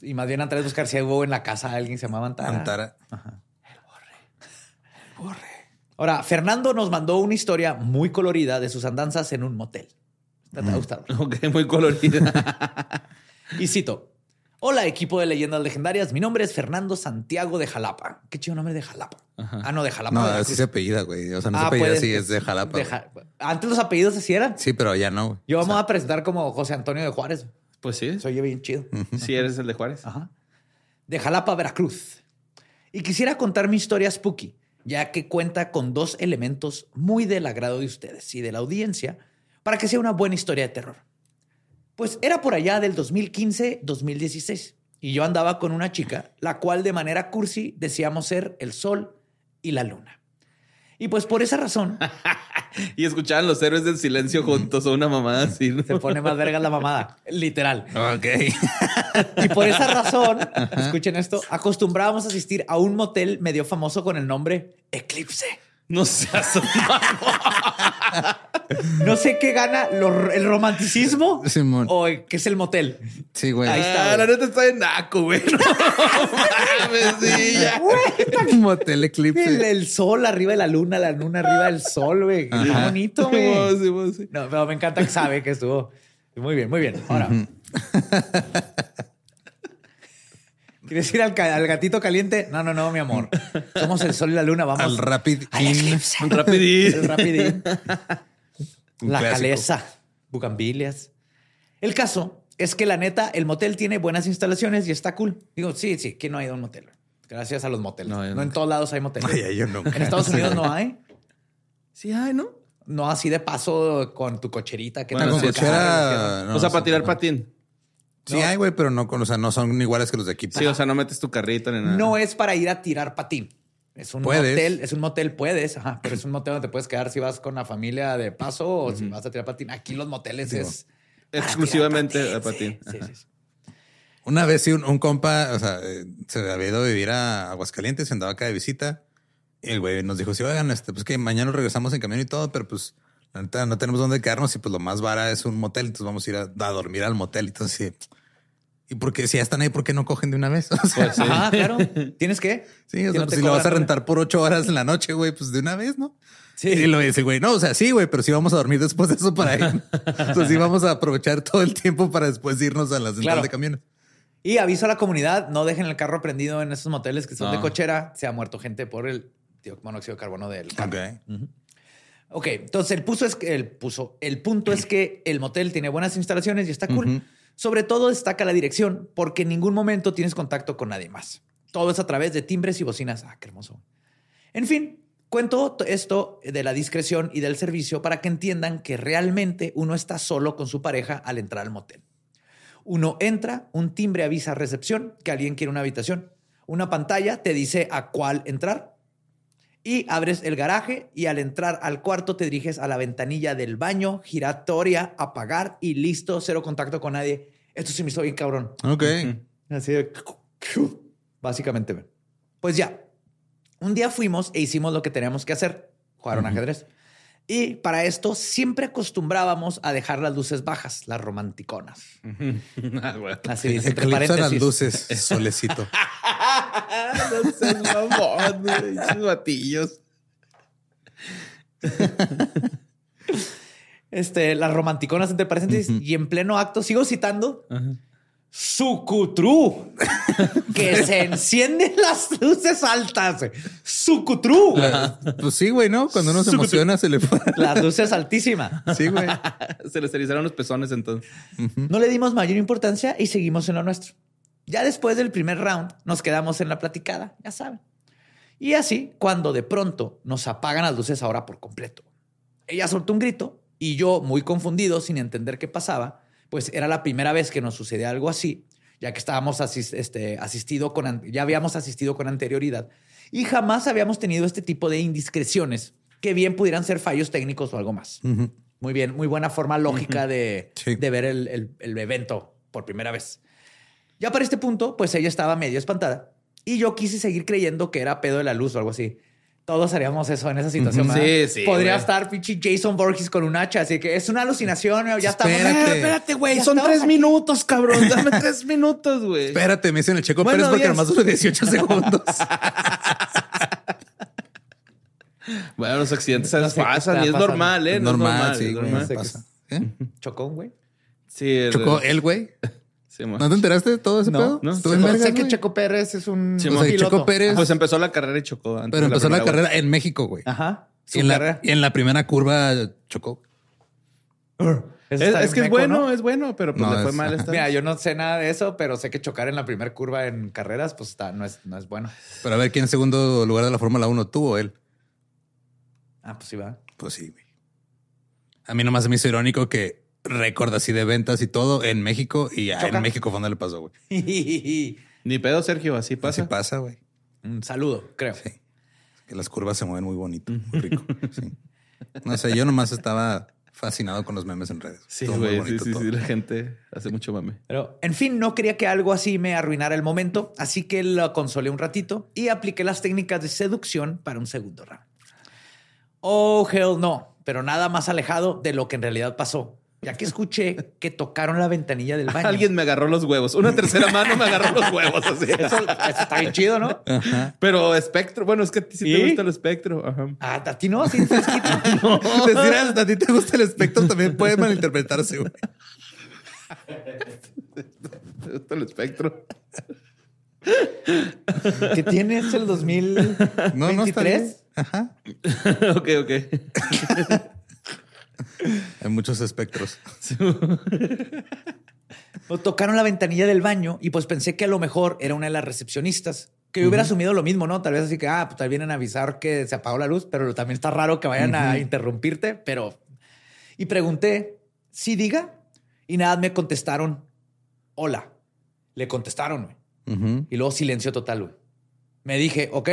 Y más bien Antara es buscar si hubo en la casa alguien que se llamaba Antara. Antara. Ahora, Fernando nos mandó una historia muy colorida de sus andanzas en un motel. Te va a gustar. [laughs] Ok, muy colorida. [laughs] Y cito. Hola, equipo de leyendas legendarias. Mi nombre es Fernando Santiago de Jalapa. Qué chido nombre de Jalapa. Ah, no, de Jalapa. No, Veracruz. así se apellida, güey. O sea, no se Ah, apellida puede- así, es de Jalapa. de güey. Ja- Antes los apellidos así eran. Sí, pero ya no. güey. Yo vamos a presentar como José Antonio de Juárez. Pues sí. Se oye bien chido. Sí, eres el de Juárez. Ajá. De Jalapa, Veracruz. Y quisiera contar mi historia spooky, ya que cuenta con dos elementos muy del agrado de ustedes y de la audiencia para que sea una buena historia de terror. Pues era por allá del 2015-2016 y yo andaba con una chica, la cual de manera cursi decíamos ser el sol y la luna. Y pues por esa razón [laughs] Y escuchaban los héroes del silencio juntos o una mamada así. ¿no? se pone más verga la mamada, literal. Ok. Y por esa razón, [laughs] escuchen esto, acostumbrábamos a asistir a un motel medio famoso con el nombre Eclipse. No seas un [laughs] No sé qué gana lo- el romanticismo Simón. o qué es el motel. Sí, güey. Ahí está, Ah, la neta está en naco, güey. [laughs] No mames, sí, ya. [laughs] Motel eclipse. El, el sol arriba de la luna, la luna arriba del sol, güey. Qué bonito, güey. Sí, sí, sí. No, pero me encanta que sabe que estuvo. Muy bien, muy bien. Ahora. [laughs] ¿Quieres ir al, gatito caliente? No, no, no, mi amor. Somos el sol y la luna, vamos. Al Rapid al eclipse. Rapidín. El rapidín. Un la clásico. caleza. Bugambilias. El caso es que la neta, el motel tiene buenas instalaciones y está cool. Digo, sí, sí, que no ha ido a un motel. Gracias a los moteles. No, en todos lados hay moteles. Ay, ay, yo nunca. En Estados Unidos no hay. Sí, ay, ¿no? No así de paso con tu cocherita. Que Bueno, con cochera. no, o sea, para tirar no. patín. Sí hay, güey, pero no, con- o sea, no son iguales que los de aquí. Sí, o sea, no metes tu carrito ni nada. No es para ir a tirar patín. Es un Puedes. motel, es un motel, puedes, ajá, pero es un motel donde te puedes quedar si vas con la familia de paso o si vas a tirar patín. Aquí los moteles es Exclusivamente a patín. Sí, sí, sí. Una vez sí, un, un compa, o sea, eh, se había ido a vivir a Aguascalientes, andaba acá de visita. Y el güey nos dijo, sí, oigan, este, pues que mañana regresamos en camión y todo, pero pues la neta no tenemos dónde quedarnos y pues lo más barato es un motel, entonces vamos a ir a, a dormir al motel. Entonces, sí. ¿Y por qué? Si ya están ahí, ¿por qué no cogen de una vez? [laughs] O sea, Pues sí. Ajá, claro. ¿Tienes que? sí, o sea, no pues, si lo vas a rentar por ocho horas en la noche, güey, pues de una vez, ¿no? Sí. Y lo dice, güey, no, o sea, sí, güey, pero sí vamos a dormir después de eso para ir. [laughs] o sea, sí vamos a aprovechar todo el tiempo para después irnos a la central Claro. de camiones. Y aviso a la comunidad, no dejen el carro prendido en esos moteles que son de No. cochera. Se ha muerto gente por el monóxido de carbono del carro. Ok. Ok, entonces el, puso es que, el, puso, el punto es que el motel tiene buenas instalaciones y está cool. Sobre todo destaca la dirección porque en ningún momento tienes contacto con nadie más. Todo es a través de timbres y bocinas. Ah, qué hermoso. En fin, cuento esto de la discreción y del servicio para que entiendan que realmente uno está solo con su pareja al entrar al motel. Uno entra, un timbre avisa recepción que alguien quiere una habitación. Una pantalla te dice a cuál entrar y abres el garaje y al entrar al cuarto te diriges a la ventanilla del baño, giratoria, apagar y listo, cero contacto con nadie. Esto sí me hizo bien cabrón. Ok. Así de... Básicamente. Pues ya, un día fuimos e hicimos lo que teníamos que hacer, jugar un ajedrez. Y para esto siempre acostumbrábamos a dejar las luces bajas, las romanticonas. [laughs] Ah, güey. Así dice entre Eclipsa las paréntesis. luces, solecito. [laughs] no seas mamón. Esos batillos. Este, las romanticonas entre paréntesis y en pleno acto sigo citando Sucutru, [laughs] que se encienden las luces altas. Sucutru, Pues sí, güey, ¿no? Cuando uno se emociona se le fue. las luces altísimas. Sí, güey. [laughs] Se les erizaron los pezones entonces. No le dimos mayor importancia y seguimos en lo nuestro. Ya después del primer round nos quedamos en la platicada, ya saben. Y así, cuando de pronto nos apagan las luces ahora por completo. Ella soltó un grito y yo, muy confundido, sin entender qué pasaba, pues era la primera vez que nos sucedía algo así, ya que estábamos asis- este, asistido con, ya habíamos asistido con anterioridad y jamás habíamos tenido este tipo de indiscreciones que bien pudieran ser fallos técnicos o algo más. Muy bien, muy buena forma lógica de, Sí. de ver el, el- el evento por primera vez. Ya para este punto, pues ella estaba medio espantada y yo quise seguir creyendo que era pedo de la luz o algo así. Todos haríamos eso en esa situación. Sí, sí, Podría güey. estar pinche Jason Borges con un hacha, así que es una alucinación. Ya estamos. Espérate. Eh, Espérate, güey. Son tres aquí. minutos, cabrón. [laughs] Dame tres minutos, güey. Espérate, me dicen el Checo Bueno, Pérez porque nomás duró 18 [laughs] segundos. Bueno, los accidentes No sé pasan y es pasando. normal, ¿eh? Es No normal, sí, es güey. normal. sé qué pasa. ¿Eh? Chocón, güey. Sí, el- Chocó el güey. Sí. ¿No te enteraste de todo ese No, pedo? no. Estuvo Sé que güey. Checo Pérez es un Sí, O sea, piloto. Checo Pérez, Pues empezó la carrera y chocó. antes pero empezó la carrera en México, güey. Ajá. Y en, la, carrera. y en la primera curva chocó. Es, que es bueno, ¿no? es bueno, pero pues No, le fue es- mal esta Mira, yo no sé nada de eso, pero sé que chocar en la primera curva en carreras, pues está, no, es, no es bueno. Pero a ver, ¿quién en segundo lugar de la Fórmula 1 tú o él? Ah, pues sí va. Pues sí, güey. A mí nomás se me hizo irónico que récord así de ventas y todo en México y Choca. en México fue donde le pasó, güey. [laughs] Ni pedo, Sergio, así pasa. Así pasa, güey. Un saludo, creo. Sí. Que las curvas se mueven muy bonito, muy rico. [laughs] Sí. No sé, yo nomás estaba fascinado con los memes en redes. Sí, güey. Sí, bonito sí, sí. La gente hace mucho mame. Pero, en fin, no quería que algo así me arruinara el momento, así que lo consolé un ratito y apliqué las técnicas de seducción para un segundo round. Oh, hell no, pero nada más alejado de lo que en realidad pasó, ya que escuché que tocaron la ventanilla del baño. Alguien me agarró los huevos. Una tercera [laughs] mano me agarró los huevos. Así. Eso, eso está bien chido, ¿no? Pero espectro. Bueno, es que a ti sí ¿Y? te gusta el espectro. Ajá. Ah, a ti no, sí. [laughs] Decir hasta a ti te gusta el espectro también puede malinterpretarse, güey. ¿Te gusta el espectro? ¿Qué tienes el 2023? No, no está bien. Ajá. [laughs] ok, ok. [laughs] Hay muchos espectros. O [laughs] tocaron la ventanilla del baño y pues pensé que a lo mejor era una de las recepcionistas. Que yo hubiera asumido lo mismo, ¿no? Tal vez así que, ah, pues tal vienen a avisar que se apagó la luz, pero también está raro que vayan a interrumpirte, pero... Y pregunté, ¿sí diga? Y nada, me contestaron, hola. Le contestaron. Y luego silencio total, güey. Me dije, ok,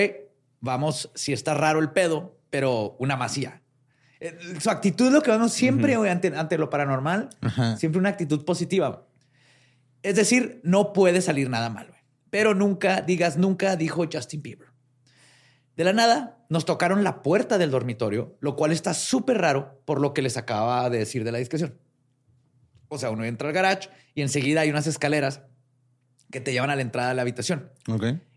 vamos, si está raro el pedo, pero una masía. Eh, Su actitud, lo que vemos siempre güey, ante, ante lo paranormal, Ajá. siempre una actitud positiva. Es decir, no puede salir nada mal. Pero nunca digas nunca, dijo Justin Bieber. De la nada, nos tocaron la puerta del dormitorio, lo cual está súper raro por lo que les acababa de decir de la discreción. O sea, uno entra al garage y enseguida hay unas escaleras que te llevan a la entrada de la habitación.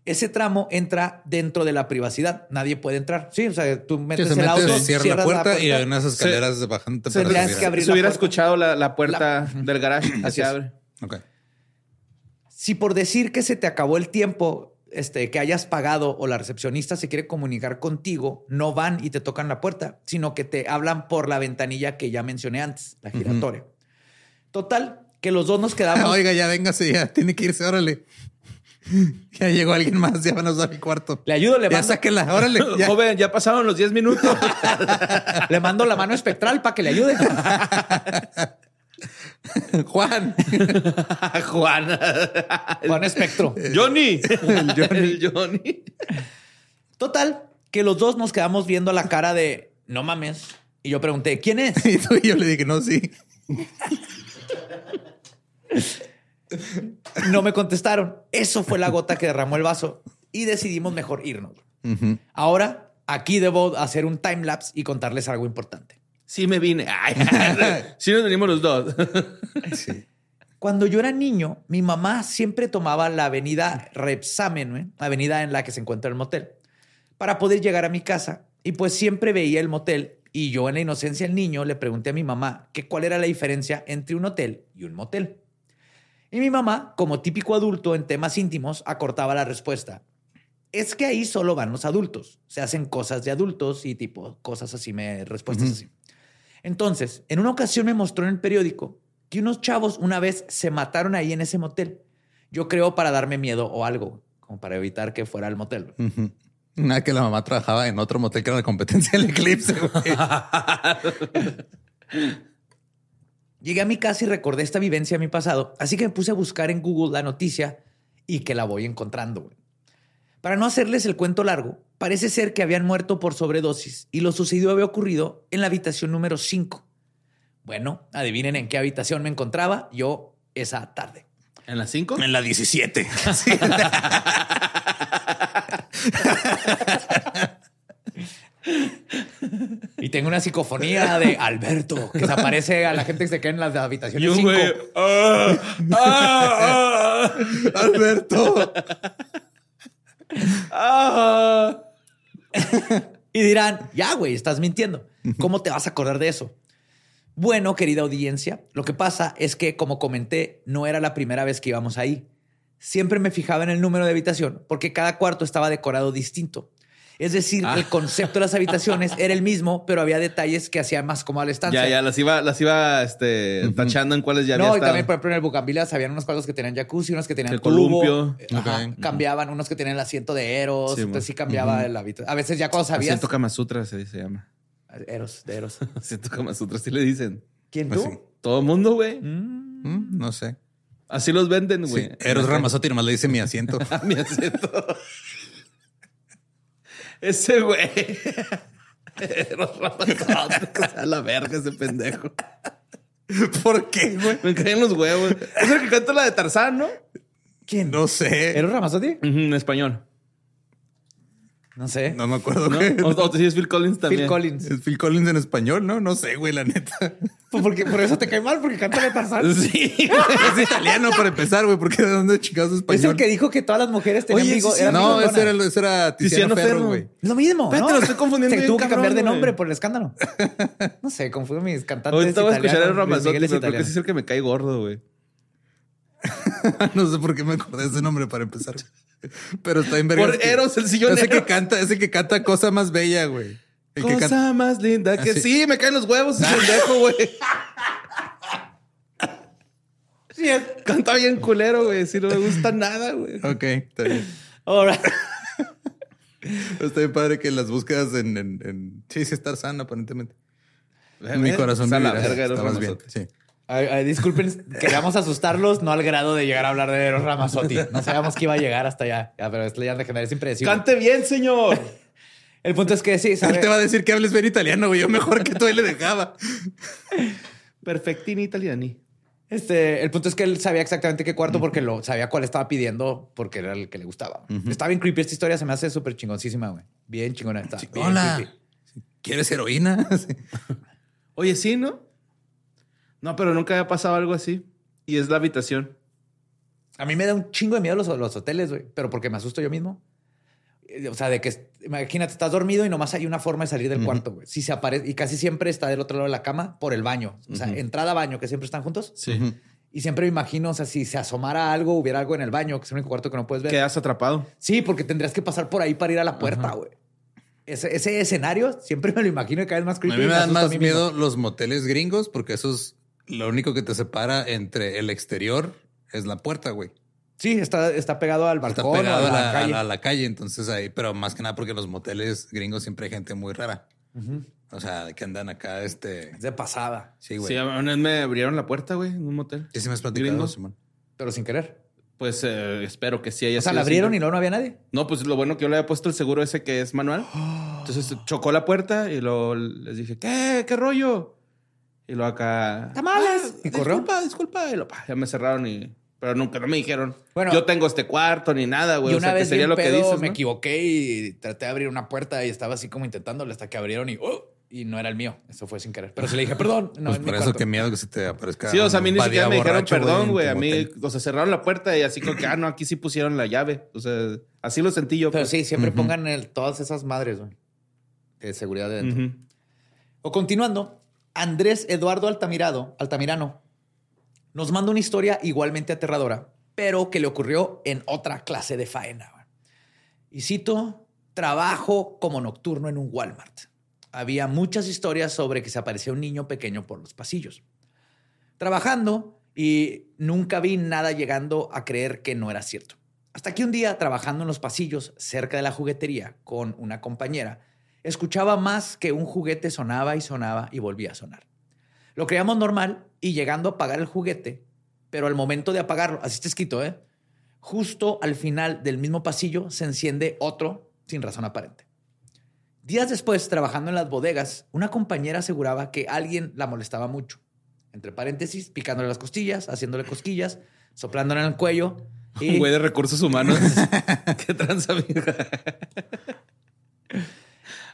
Ese tramo entra dentro de la privacidad. Nadie puede entrar. Sí, o sea, tú metes se el mete, auto, cierra la cierras puerta, y hay unas escaleras bajando para Tendrías subir. que abrir Si la hubiera escuchado la, la puerta del garage, Así abre. Ok. Si por decir que se te acabó el tiempo este, que hayas pagado o la recepcionista se quiere comunicar contigo, no van y te tocan la puerta, sino que te hablan por la ventanilla que ya mencioné antes, la giratoria. Total, que los dos nos quedamos. [laughs] Oiga, ya véngase, ya tiene que irse, órale. [laughs] Ya llegó alguien más, ya van a usar mi cuarto. Le ayudo, le Ya mando, sáquenla, órale. [laughs] ya. Joven, ya pasaron los 10 minutos. [laughs] le mando la mano espectral para que le ayude. Juan. Juan. Juan Espectro. Johnny. El Johnny. Total, que los dos nos quedamos viendo la cara de no mames. Y yo pregunté, ¿quién es? Y yo le dije, no, sí. No me contestaron. Eso fue la gota que derramó el vaso y decidimos mejor irnos. Ahora, aquí debo hacer un time lapse y contarles algo importante. Sí me vine. Ay, [laughs] sí nos venimos los dos. Sí. Cuando yo era niño, mi mamá siempre tomaba la avenida Repsamen, ¿eh? avenida en la que se encuentra el motel, para poder llegar a mi casa. Y pues siempre veía el motel y yo en la inocencia del niño le pregunté a mi mamá que cuál era la diferencia entre un hotel y un motel. Y mi mamá, como típico adulto en temas íntimos, acortaba la respuesta. Es que ahí solo van los adultos. Se hacen cosas de adultos y tipo cosas así, me respuestas así. Entonces, en una ocasión me mostró en el periódico que unos chavos una vez se mataron ahí en ese motel. Yo creo para darme miedo o algo, como para evitar que fuera al motel. Nada que la mamá trabajaba en otro motel que era la competencia del Eclipse. [laughs] Llegué a mi casa y recordé esta vivencia de mi pasado, así que me puse a buscar en Google la noticia y que la voy encontrando. güey. Para no hacerles el cuento largo, parece ser que habían muerto por sobredosis y lo sucedido había ocurrido en la habitación número 5. Bueno, adivinen en qué habitación me encontraba yo esa tarde. ¿En las 5? En la 17. [laughs] [laughs] [laughs] Y tengo una psicofonía de Alberto que se aparece a la gente que se queda en las Y habitaciones un 5. güey. "Ah, ah, Alberto. ah, [laughs] ah". Y dirán, ya, güey, estás mintiendo. ¿Cómo te vas a acordar de eso? Bueno, querida audiencia, lo que pasa es que, como comenté, no era la primera vez que íbamos ahí. Siempre me fijaba en el número de habitación porque cada cuarto estaba decorado distinto. Es decir, Ah. el concepto de las habitaciones era el mismo, pero había detalles que hacían más cómoda la estancia. Ya, ya, las iba, las iba este, tachando en cuáles ya había no, y estado. también, por ejemplo, en el Bucambilas habían unos cuartos que tenían jacuzzi, unos que tenían El tubo. columpio. Eh, ajá. Cambiaban unos que tenían el asiento de Eros. Sí, entonces sí cambiaba el habitación. A veces ya cuando sabías... Asiento Kama Sutra se, se llama. Eros, de Eros. [laughs] Asiento Kama Sutra, así le dicen. ¿Quién Pues tú? sí. Todo el mundo, güey. Mm, no sé. Así los venden, Sí. güey. Eros [laughs] Ramazotti nomás le dice mi asiento. [laughs] Mi asiento. Ese güey. [laughs] Eros Ramazzotti. A la verga ese pendejo. ¿Por qué, güey? Me caen los huevos. Es el que canta la de Tarzán, ¿no? ¿Quién? No sé. ¿Eros Ramazzotti? Ujú, en español. No sé. No me acuerdo. ¿No? O, o sí es Phil Collins también. Phil Collins. Es Phil Collins en español, ¿no? No sé, güey, la neta. Pues porque, por eso te cae mal, porque canta de Tarzán. [laughs] Sí. [laughs] Es italiano para empezar, güey, porque de dónde chingados es Es español. el que dijo que todas las mujeres tenían Oye, bigo- sí, sí. eran No, ese era, ese era Tiziano, Tiziano Ferro, güey. Lo mismo, Espérate, ¿no? lo estoy confundiendo Se tuvo que cambiar de nombre por el escándalo. [laughs] No sé, confundo mis cantantes Ahorita voy a escuchar Miguel es pero creo que es el que me cae gordo, güey. no sé por qué me acordé de ese nombre para empezar. [laughs] Pero está en verga. Por Eros, el sillón Ese que canta, ese que canta cosa más bella, güey. El que Cosa canta- más linda que Así. sí, me caen los huevos ese pendejo, güey. [laughs] Sí, es. Canta bien culero, güey. Si no me gusta nada, güey. Ok, está bien. Ahora, Está bien padre que las búsquedas en, en, en- Sí, sí, estar sano, aparentemente. En mi corazón está la verga, estabas bien. Sí. Ay, ay, disculpen, queríamos asustarlos, no al grado de llegar a hablar de Eros Ramazzotti. No sabíamos que iba a llegar hasta allá. Ya, pero esto ya de general es impredecible. Cante bien, señor. El punto es que sí, ¿sabe? Él te va a decir que hables bien italiano, güey. Yo mejor que tú él le dejaba. Perfectini italiani. Este, el punto es que él sabía exactamente qué cuarto porque lo sabía cuál estaba pidiendo porque era el que le gustaba. Estaba bien creepy. Esta historia se me hace súper chingoncísima, güey. Bien chingona. Está Hola. creepy. ¿Quieres heroína? [laughs] Sí. Oye, sí, ¿no? No, pero nunca había pasado algo así. Y es la habitación. A mí me da un chingo de miedo los, los hoteles, güey, pero porque me asusto yo mismo. Eh, O sea, de que imagínate, estás dormido y nomás hay una forma de salir del cuarto, güey. Si se aparece, y casi siempre está del otro lado de la cama por el baño. O sea, entrada baño, que siempre están juntos. Sí. Y siempre me imagino, o sea, si se asomara algo, hubiera algo en el baño, que es el único cuarto que no puedes ver. Quedas atrapado. Sí, porque tendrías que pasar por ahí para ir a la puerta, güey. Ese, ese escenario siempre me lo imagino y cada vez más A creepy. mí y me dan a más mí mismo. miedo los moteles gringos porque eso es lo único que te separa entre el exterior es la puerta, güey. Sí, está, está pegado al Está balcón pegado o a la, a calle. la- a la calle, entonces ahí, pero más que nada porque los moteles gringos siempre hay gente muy rara. O sea, que andan acá, este. Es de pasada, Sí, Sí, güey. a una vez me abrieron la puerta, güey, en un motel. Sí, sí me has platicado, Gringo. Simón. pero sin querer. Pues eh, espero que sí haya O sea, sido la abrieron y luego no había nadie. No, pues lo bueno que yo le había puesto el seguro ese que es manual. [gasps] Entonces chocó la puerta y luego les dije, ¿qué? ¿Qué rollo? Y luego acá... ¡Tamales! "Ah, ¿Y corrió? Disculpa, disculpa. Y lo, pa, ya me cerraron y... Pero nunca no me dijeron. Bueno. yo tengo este cuarto ni nada, güey. y o sea, que sería lo que dices, me ¿no? equivoqué y traté de abrir una puerta y estaba así como intentándolo hasta que abrieron y, ¡oh! y no era el mío. Eso fue sin querer. Pero sí le dije, perdón. No, pues en por mi eso cuarto. qué miedo que se te aparezca. Sí, o sea, a mí ni siquiera me dijeron perdón, güey. A mí, o sea, cerraron la puerta y así como que, ah, no, aquí sí pusieron la llave. O sea, así lo sentí yo. Pero pues. sí, siempre pongan el- todas esas madres güey, de seguridad de dentro. O continuando, Andrés Eduardo Altamirado, Altamirano nos manda una historia igualmente aterradora, pero que le ocurrió en otra clase de faena. Y cito, trabajo como nocturno en un Walmart. Había muchas historias sobre que se aparecía un niño pequeño por los pasillos. Trabajando y nunca vi nada llegando a creer que no era cierto. Hasta que un día, trabajando en los pasillos cerca de la juguetería con una compañera, escuchaba más que un juguete sonaba y sonaba y volvía a sonar. Lo creíamos normal y llegando a apagar el juguete, pero al momento de apagarlo, así está escrito, ¿eh? Justo al final del mismo pasillo se enciende otro sin razón aparente. Días después, trabajando en las bodegas, una compañera aseguraba que alguien la molestaba mucho. Entre paréntesis, picándole las costillas, haciéndole cosquillas, soplándole en el cuello. Y... [laughs] Un güey de recursos humanos. [laughs] Qué tranza. [laughs]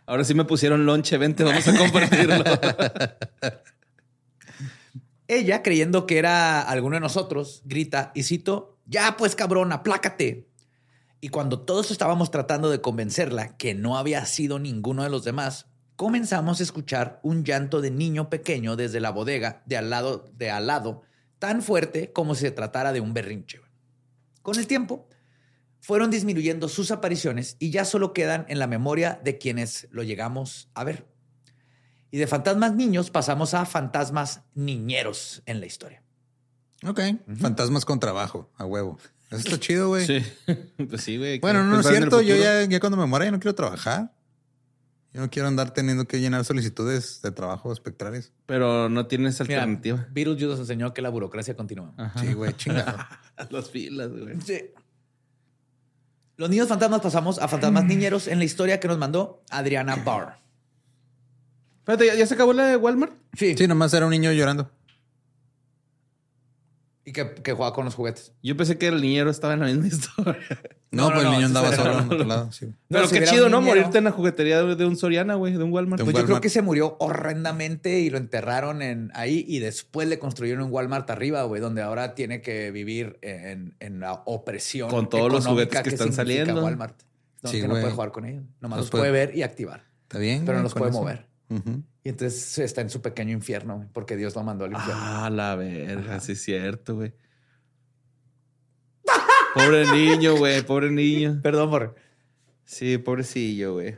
Ahora sí me pusieron lonche, vente, vamos a compartirlo. Ella, creyendo que era alguno de nosotros, grita y cito, ya pues cabrón, aplácate. Y cuando todos estábamos tratando de convencerla que no había sido ninguno de los demás, comenzamos a escuchar un llanto de niño pequeño desde la bodega de al lado, de al lado tan fuerte como si se tratara de un berrinche. Con el tiempo, fueron disminuyendo sus apariciones y ya solo quedan en la memoria de quienes lo llegamos a ver. Y de fantasmas niños pasamos a fantasmas niñeros en la historia. Ok. Fantasmas con trabajo, a huevo. Eso está chido, güey. Sí, [laughs] pues sí, güey. Bueno, no, no es cierto. Yo ya, ya cuando me muera ya no quiero trabajar. Yo no quiero andar teniendo que llenar solicitudes de trabajo espectrales. Pero no tienes Mira, alternativa. Beetlejuice nos enseñó que la burocracia continúa. Sí, güey, chingado. [laughs] Las filas, güey. Sí. Los niños fantasmas pasamos a fantasmas niñeros en la historia que nos mandó Adriana Barr. Espérate, ¿ya, ya se acabó la de Walmart? Sí. Sí, nomás era un niño llorando. Y que, que juega con los juguetes. Yo pensé que el niñero estaba en la misma [laughs] historia. No, No, pues no, el niño no, andaba solo en otro lado. sí. Pero si qué chido, ¿no? niñero- Morirte en la juguetería de, de un Soriana, güey, de un Walmart. De un Pues yo creo que se murió horrendamente y lo enterraron en ahí y después le construyeron un Walmart arriba, güey, donde ahora tiene que vivir en, en la opresión. Con todos los juguetes que están saliendo. Walmart. Sí, que no puede jugar con ellos. Nomás Los los puede ver y activar. Está bien. Pero no los puede eso. mover. Y entonces está en su pequeño infierno, porque Dios lo mandó al infierno. Ah, la verga, sí es cierto, güey. Pobre niño, güey, pobre niño. Perdón por... Sí, pobrecillo, güey.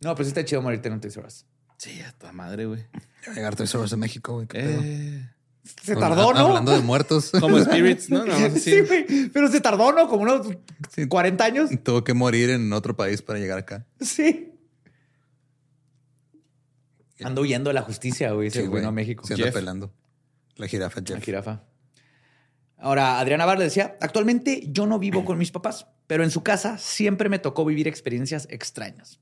No, pero sí está chido morirte en un Toys R Us. Sí, a tu madre, güey. Ya va a llegar Toys R Us de México, güey. qué pedo. Eh, Se tardó, ¿no? Hablando de muertos. [laughs] como Spirits, ¿no? [laughs] Así. Sí, güey. Pero se tardó, ¿no? Como unos Sí. 40 años. Tuvo que morir en otro país para llegar acá. Sí. Ando huyendo de la justicia, güey. Se Sí, vino a México. Se anda Jeff. pelando. La jirafa La Jeff. jirafa. Ahora, Adriana Bar le decía, actualmente yo no vivo con mis papás, pero en su casa siempre me tocó vivir experiencias extrañas.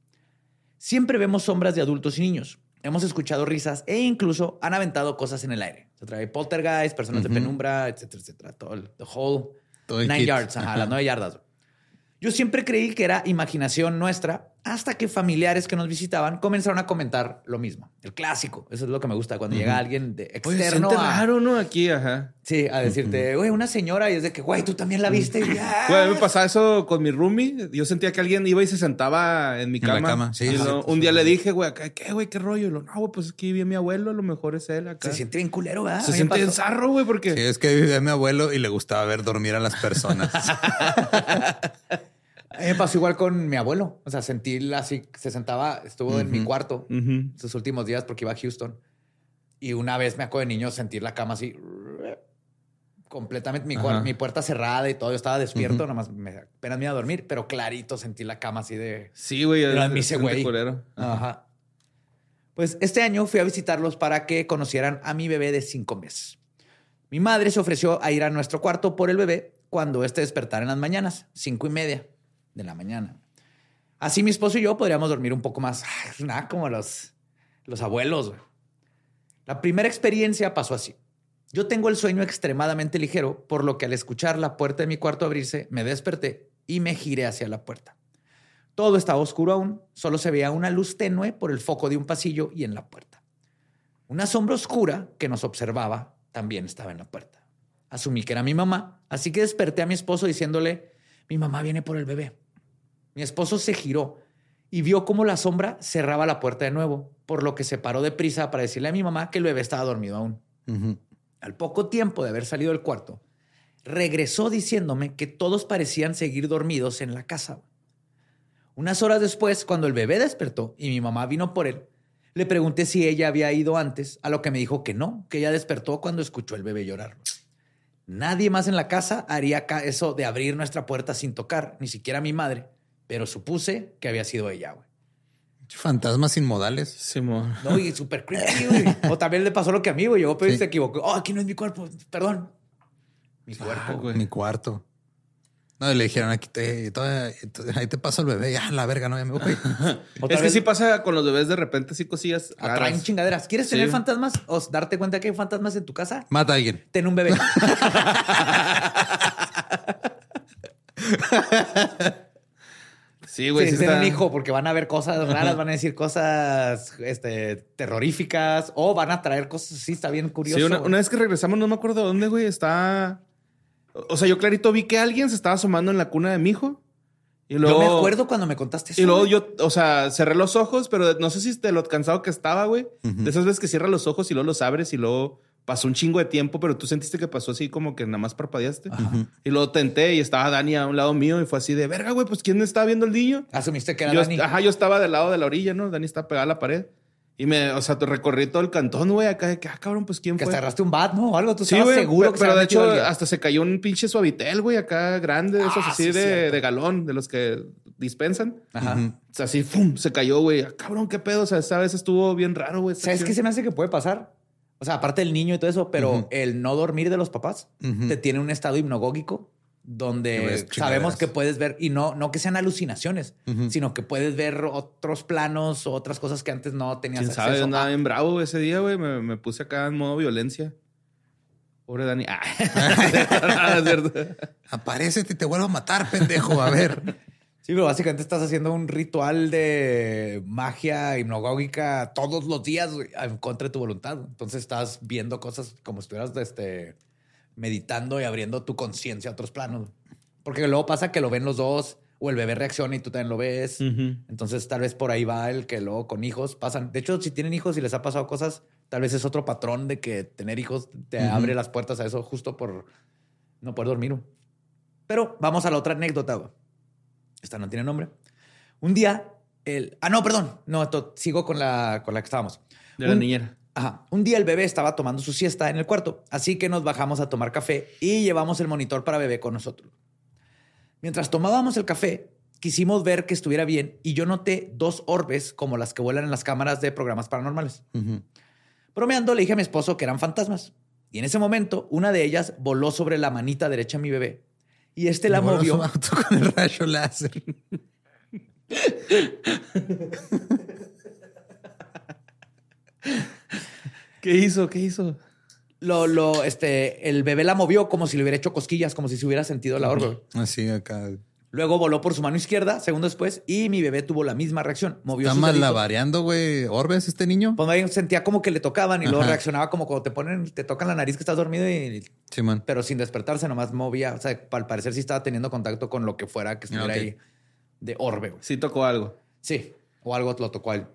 Siempre vemos sombras de adultos y niños. Hemos escuchado risas e incluso han aventado cosas en el aire. Se trae poltergeist, personas de penumbra, etcétera, etcétera. Todo el the whole Todo el nine kit. yards, ajá, Ajá. las nueve yardas. Yo siempre creí que era imaginación nuestra hasta que familiares que nos visitaban comenzaron a comentar lo mismo. El clásico. Eso es lo que me gusta cuando llega alguien de Oye, se externo siente a, raro, ¿no? Aquí, ajá. Sí, a decirte, güey, una señora y es de que, güey, tú también la viste. Güey, a mí me pasaba eso con mi roomie. Yo sentía que alguien iba y se sentaba en mi En la cama. cama, sí, Y un día sí. le dije, güey, acá, ¿qué, güey? ¿Qué rollo? Y lo, no, güey, pues aquí vi a mi abuelo, a lo mejor es él acá. Se siente bien culero, ¿verdad? Se siente en pasó. zarro, güey, porque... Sí, es que vivía mi abuelo y le gustaba ver dormir a las personas. [laughs] Me pasó igual con mi abuelo. O sea, sentí así, se sentaba, estuvo en mi cuarto sus últimos días porque iba a Houston. Y una vez me acuerdo de niño sentir la cama así completamente, mi, Ajá. mi puerta cerrada y todo. Yo estaba despierto, nomás me, apenas me iba a dormir, pero clarito sentí la cama así de... Sí, güey. Era mi güey. Ajá. Pues este año fui a visitarlos para que conocieran a mi bebé de cinco meses. Mi madre se ofreció a ir a nuestro cuarto por el bebé cuando este despertara en las mañanas, cinco y media de la mañana. Así mi esposo y yo podríamos dormir un poco más, nada como los, los abuelos. La primera experiencia pasó así. Yo tengo el sueño extremadamente ligero, por lo que al escuchar la puerta de mi cuarto abrirse, me desperté y me giré hacia la puerta. Todo estaba oscuro aún, solo se veía una luz tenue por el foco de un pasillo y en la puerta. Una sombra oscura que nos observaba también estaba en la puerta. Asumí que era mi mamá, así que desperté a mi esposo diciéndole, mi mamá viene por el bebé. Mi esposo se giró y vio cómo la sombra cerraba la puerta de nuevo, por lo que se paró deprisa para decirle a mi mamá que el bebé estaba dormido aún. Al poco tiempo de haber salido del cuarto, regresó diciéndome que todos parecían seguir dormidos en la casa. Unas horas después, cuando el bebé despertó y mi mamá vino por él, le pregunté si ella había ido antes, a lo que me dijo que no, que ella despertó cuando escuchó el bebé llorar. Nadie más en la casa haría eso de abrir nuestra puerta sin tocar, ni siquiera mi madre, pero supuse que había sido ella, güey. Fantasmas inmodales. Simón. No, y súper creepy, güey. [laughs] O también le pasó lo que a mí, güey. Llegó, pero Sí. se equivocó. Oh, aquí no es mi cuerpo. Perdón. Mi Ah, cuerpo. güey. Mi cuarto. No, y le dijeron aquí te, todavía- ahí te paso el bebé. Ya, la verga, no, ya me voy. Es que sí pasa con los bebés de repente, sí cosillas atraen raras. chingaderas. ¿Quieres Sí. tener fantasmas o darte cuenta que hay fantasmas en tu casa? Mata a alguien. Ten un bebé. [laughs] [laughs] Sí, güey. sí, sí ten está- un hijo porque van a ver cosas raras, van a decir cosas este, terroríficas o van a traer cosas así. Está bien curioso. Sí, una, vez que regresamos, no me acuerdo dónde, güey, está... O sea, yo clarito vi que alguien se estaba asomando en la cuna de mi hijo. Y luego, Yo me acuerdo cuando me contaste eso. Y luego yo, o sea, cerré los ojos, pero no sé si de lo cansado que estaba, güey. De esas veces que cierras los ojos y luego los abres y luego pasó un chingo de tiempo, pero tú sentiste que pasó así como que nada más parpadeaste. Y luego tenté y estaba Dani a un lado mío y fue así de, verga, güey, pues ¿quién estaba viendo el niño? Asumiste que era Yo, Dani. ajá, yo estaba del lado de la orilla, ¿no? Dani estaba pegada a la pared. Y me, o sea, te recorrí todo el cantón, güey, acá de que, ah, cabrón, pues ¿quién Que fue? hasta agarraste un bat, ¿no? O algo. Tú Sí, estabas güey, seguro pero, que se pero había de hecho hasta se cayó un pinche suavitel, güey, acá grande, de esos Ah, así sí, de, de galón, de los que dispensan. Ajá. O sea, así, ¡fum! Se cayó, güey. Ah, Cabrón, qué pedo. O sea, esta vez estuvo bien raro, güey. ¿Sabes qué se me hace que puede pasar? O sea, aparte del niño y todo eso, pero el no dormir de los papás te tiene un estado hipnogógico donde sabemos que puedes ver, y no, no que sean alucinaciones, sino que puedes ver otros planos o otras cosas que antes no tenías ¿Quién sabe? acceso Yo andaba bien bravo ese día, güey. Me, me puse acá en modo violencia. Pobre Dani. [laughs] Ah. [laughs] Aparecete y te vuelvo a matar, pendejo. A ver. [laughs] Sí, pero básicamente estás haciendo un ritual de magia hipnogógica todos los días en contra de tu voluntad. Entonces estás viendo cosas como si estuvieras este, meditando y abriendo tu conciencia a otros planos. Porque luego pasa que lo ven los dos o el bebé reacciona y tú también lo ves. Entonces tal vez por ahí va el que luego con hijos pasan. De hecho, si tienen hijos y les ha pasado cosas, tal vez es otro patrón de que tener hijos te abre las puertas a eso justo por no poder dormir. Pero vamos a la otra anécdota. Esta no tiene nombre. Un día, el... Ah, no, perdón. No, esto, sigo con la, con la que estábamos. De la Un- niñera. Ajá. Un día el bebé estaba tomando su siesta en el cuarto, así que nos bajamos a tomar café y llevamos el monitor para bebé con nosotros. Mientras tomábamos el café, quisimos ver que estuviera bien y yo noté dos orbes como las que vuelan en las cámaras de programas paranormales. Bromeando, le dije a mi esposo que eran fantasmas. Y en ese momento, una de ellas voló sobre la manita derecha de mi bebé. Y este la movió. su auto con el rayo láser. ¿Qué hizo? ¿Qué hizo? Lo, lo, este, el bebé la movió como si le hubiera hecho cosquillas, como si se hubiera sentido la orbe. Así acá. Luego voló por su mano izquierda, segundo después, y mi bebé tuvo la misma reacción. Movió Está malabareando, güey. ¿Orbes este niño? Pues ahí sentía como que le tocaban y luego reaccionaba como cuando te ponen, te tocan la nariz que estás dormido y Simón. pero sin despertarse, nomás movía. O sea, al parecer sí estaba teniendo contacto con lo que fuera que estuviera Ok. ahí de orbe. güey. Sí tocó algo. Sí, o algo lo tocó a él.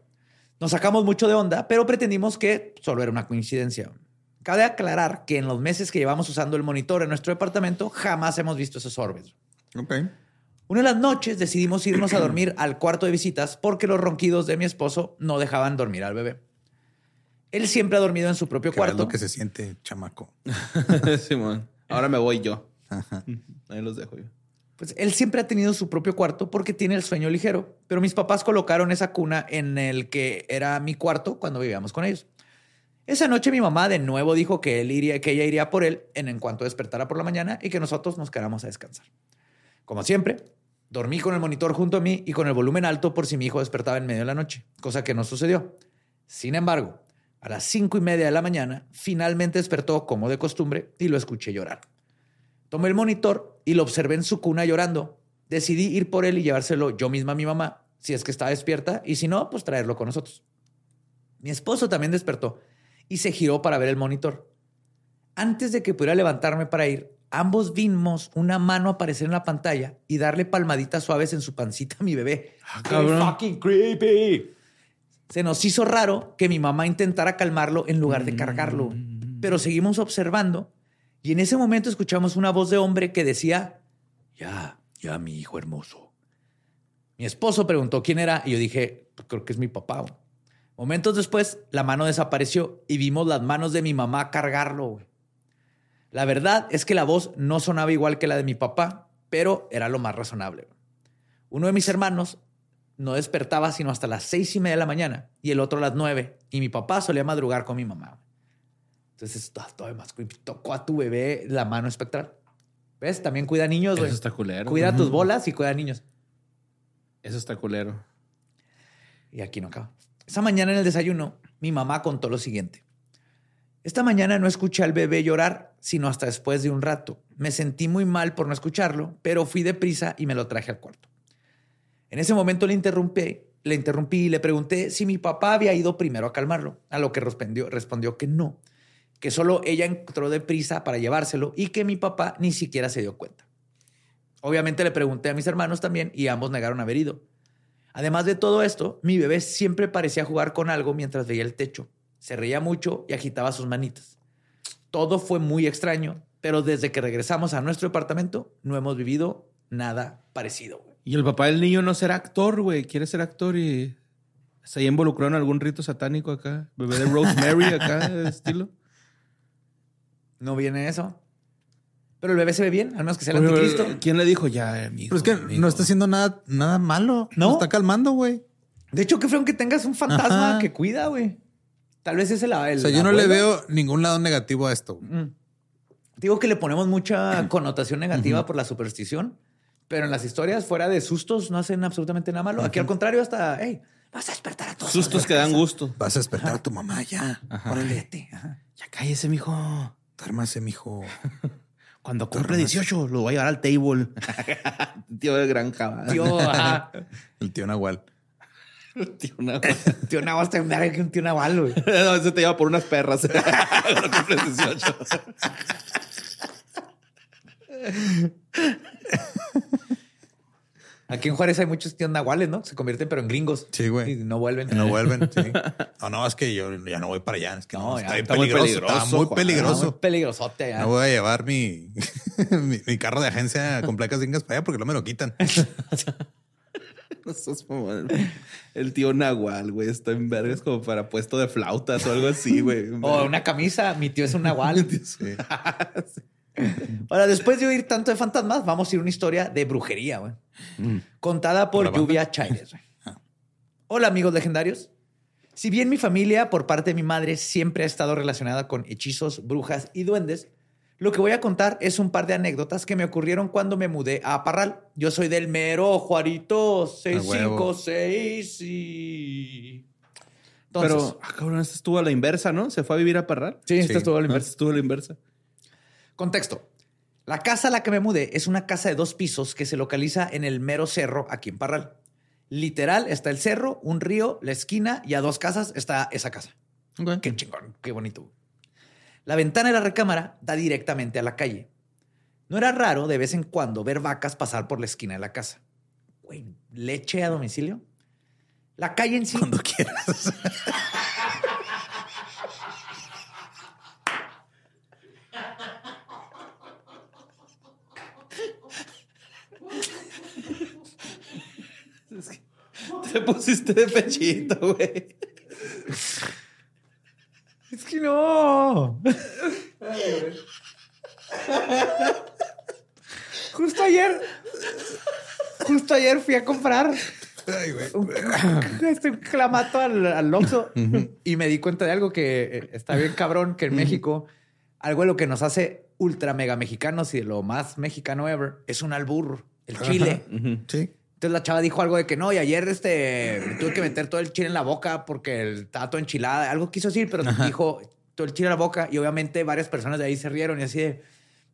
Nos sacamos mucho de onda, pero pretendimos que solo era una coincidencia. Cabe aclarar que en los meses que llevamos usando el monitor en nuestro departamento, jamás hemos visto esos orbes. Ok. Una de las noches decidimos irnos a dormir al cuarto de visitas porque los ronquidos de mi esposo no dejaban dormir al bebé. Él siempre ha dormido en su propio Que es cuarto. lo que se siente, chamaco. [laughs] Simón. Ahora me voy yo. Ahí los dejo yo. Pues él siempre ha tenido su propio cuarto porque tiene el sueño ligero, pero mis papás colocaron esa cuna en el que era mi cuarto cuando vivíamos con ellos. Esa noche mi mamá de nuevo dijo que él iría, que ella iría por él en, en cuanto despertara por la mañana y que nosotros nos quedáramos a descansar. Como siempre, dormí con el monitor junto a mí y con el volumen alto por si mi hijo despertaba en medio de la noche, cosa que no sucedió. Sin embargo, a las cinco y media de la mañana, finalmente despertó como de costumbre y lo escuché llorar. Tomé el monitor y lo observé en su cuna llorando. Decidí ir por él y llevárselo yo misma a mi mamá, si es que estaba despierta, y si no, pues traerlo con nosotros. Mi esposo también despertó y se giró para ver el monitor. Antes de que pudiera levantarme para ir, ambos vimos una mano aparecer en la pantalla y darle palmaditas suaves en su pancita a mi bebé. ¡Qué cabrón. fucking creepy! Se nos hizo raro que mi mamá intentara calmarlo en lugar de cargarlo, pero seguimos observando y en ese momento escuchamos una voz de hombre que decía, ya, ya, mi hijo hermoso. Mi esposo preguntó quién era y yo dije, "Pues creo que es mi papá. güey". Momentos después, la mano desapareció y vimos las manos de mi mamá cargarlo. La verdad es que la voz no sonaba igual que la de mi papá, pero era lo más razonable. Uno de mis hermanos no despertaba sino hasta las seis y media de la mañana y el otro a las nueve. Y mi papá solía madrugar con mi mamá. Entonces, todavía más creepy. Tocó a tu bebé la mano espectral. ¿Ves? También cuida niños, güey. Eso está culero. Cuida tus bolas y cuida niños. Eso está culero. Y aquí no acaba. Esa mañana en el desayuno, mi mamá contó lo siguiente. Esta mañana no escuché al bebé llorar, sino hasta después de un rato. Me sentí muy mal por no escucharlo, pero fui deprisa y me lo traje al cuarto. En ese momento le interrumpí, le interrumpí y le pregunté si mi papá había ido primero a calmarlo, a lo que respondió, respondió que no, que solo ella entró deprisa para llevárselo y que mi papá ni siquiera se dio cuenta. Obviamente le pregunté a mis hermanos también y ambos negaron haber ido. Además de todo esto, mi bebé siempre parecía jugar con algo mientras veía el techo. Se reía mucho y agitaba sus manitas. Todo fue muy extraño, pero desde que regresamos a nuestro departamento no hemos vivido nada parecido. güey. Y el papá del niño no será actor, güey. Quiere ser actor y se haya involucrado en algún rito satánico acá. Bebé de Rosemary acá, de estilo. No viene eso. Pero el bebé se ve bien, al menos que sea el Oye, anticristo. ¿Quién le dijo ya, amigo? Pero es que amigo"? no está haciendo nada, nada malo. ¿No? Lo está calmando, güey. De hecho, qué feo que tengas un fantasma Ajá. que cuida, güey. Tal vez es el, el O sea, yo no le veo ningún lado negativo a esto. Mm. Digo que le ponemos mucha connotación negativa por la superstición, pero en las historias fuera de sustos no hacen absolutamente nada malo. Aquí al contrario, hasta, hey, vas a despertar a todos. Sustos que dan gusto. Vas a despertar a tu mamá ya. Órale, vete. Ajá. Ya cállese, mijo. Duérmase, mijo. [laughs] Cuando cumple 18, lo voy a llevar al table. [laughs] Tío de granja. Tío, ajá. El tío Nahual. [laughs] Tío, no. [laughs] Tío Nahual está que un tío Nahual, güey. [laughs] No, ese te lleva por unas perras. Cuando cumples 18. Aquí en Juárez hay muchos tíos Nahuales, ¿no? Se convierten pero en gringos. Sí, güey. Y no vuelven. Y no vuelven, sí. No, no, es que yo ya no voy para allá. Es que No, no, ya está, está muy peligroso, peligroso, Está muy peligroso. Ah, muy peligrosote allá. No voy a llevar mi, mi, mi carro de agencia con placas gringas para allá porque no me lo quitan. [laughs] No sos mamón. El tío Nahual, güey, está en vergas como para puesto de flautas o algo así, güey. [laughs] O una camisa, mi tío es un [laughs] Nahual. Sí. Ahora, después de oír tanto de fantasmas, vamos a ir a una historia de brujería, güey. Contada por. Lluvia Chaires. güey. Hola, amigos legendarios. Si bien mi familia, por parte de mi madre, siempre ha estado relacionada con hechizos, brujas y duendes, lo que voy a contar es un par de anécdotas que me ocurrieron cuando me mudé a Parral. Yo soy del mero Juarito 656 y... Entonces, Pero, ah, cabrón, este estuvo a la inversa, ¿no? Se fue a vivir a Parral. sí, esto sí. es todo la inversa. estuvo a la inversa. Contexto. La casa a la que me mudé es una casa de dos pisos que se localiza en el mero cerro aquí en Parral. Literal, está el cerro, un río, la esquina y a dos casas está esa casa. Qué chingón, qué bonito. La ventana de la recámara da directamente a la calle. No era raro de vez en cuando ver vacas pasar por la esquina de la casa. Güey, leche a domicilio. La calle en sí. Cuando quieras. [laughs] Te pusiste de pechito, güey. Es que no. Justo ayer. Justo ayer fui a comprar Ay, este clamato al, al Oxxo y me di cuenta de algo que eh, está bien cabrón, que en México, algo de lo que nos hace ultra mega mexicanos y de lo más mexicano ever es un albur, el chile. Sí. Entonces la chava dijo algo de que no, y ayer este, me tuve que meter todo el chile en la boca porque el estaba todo enchilada. Algo quiso decir, pero dijo todo el chile en la boca y obviamente varias personas de ahí se rieron y así de,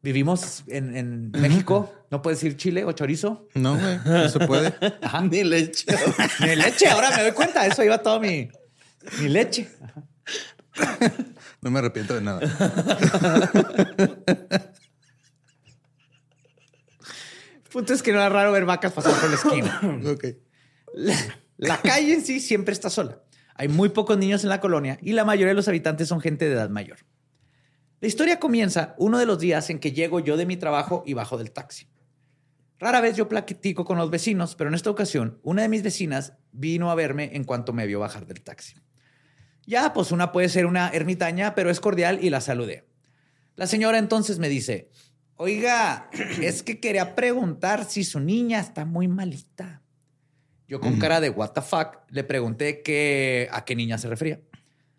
vivimos en, en México, no puedes decir chile o chorizo. No, güey. No se puede. Ajá. [laughs] Ni leche. [laughs] Mi leche, ahora me doy cuenta, eso iba todo mi, mi leche. No me arrepiento de nada. [laughs] Punto es que no era raro ver vacas pasar por la esquina. [laughs] La calle en sí siempre está sola. Hay muy pocos niños en la colonia y la mayoría de los habitantes son gente de edad mayor. La historia comienza uno de los días en que llego yo de mi trabajo y bajo del taxi. Rara vez yo platico con los vecinos, pero en esta ocasión una de mis vecinas vino a verme en cuanto me vio bajar del taxi. Ya, pues una puede ser una ermitaña, pero es cordial y la saludé. La señora entonces me dice, oiga, es que quería preguntar si su niña está muy malita. Yo con cara de what the fuck le pregunté que, a qué niña se refería.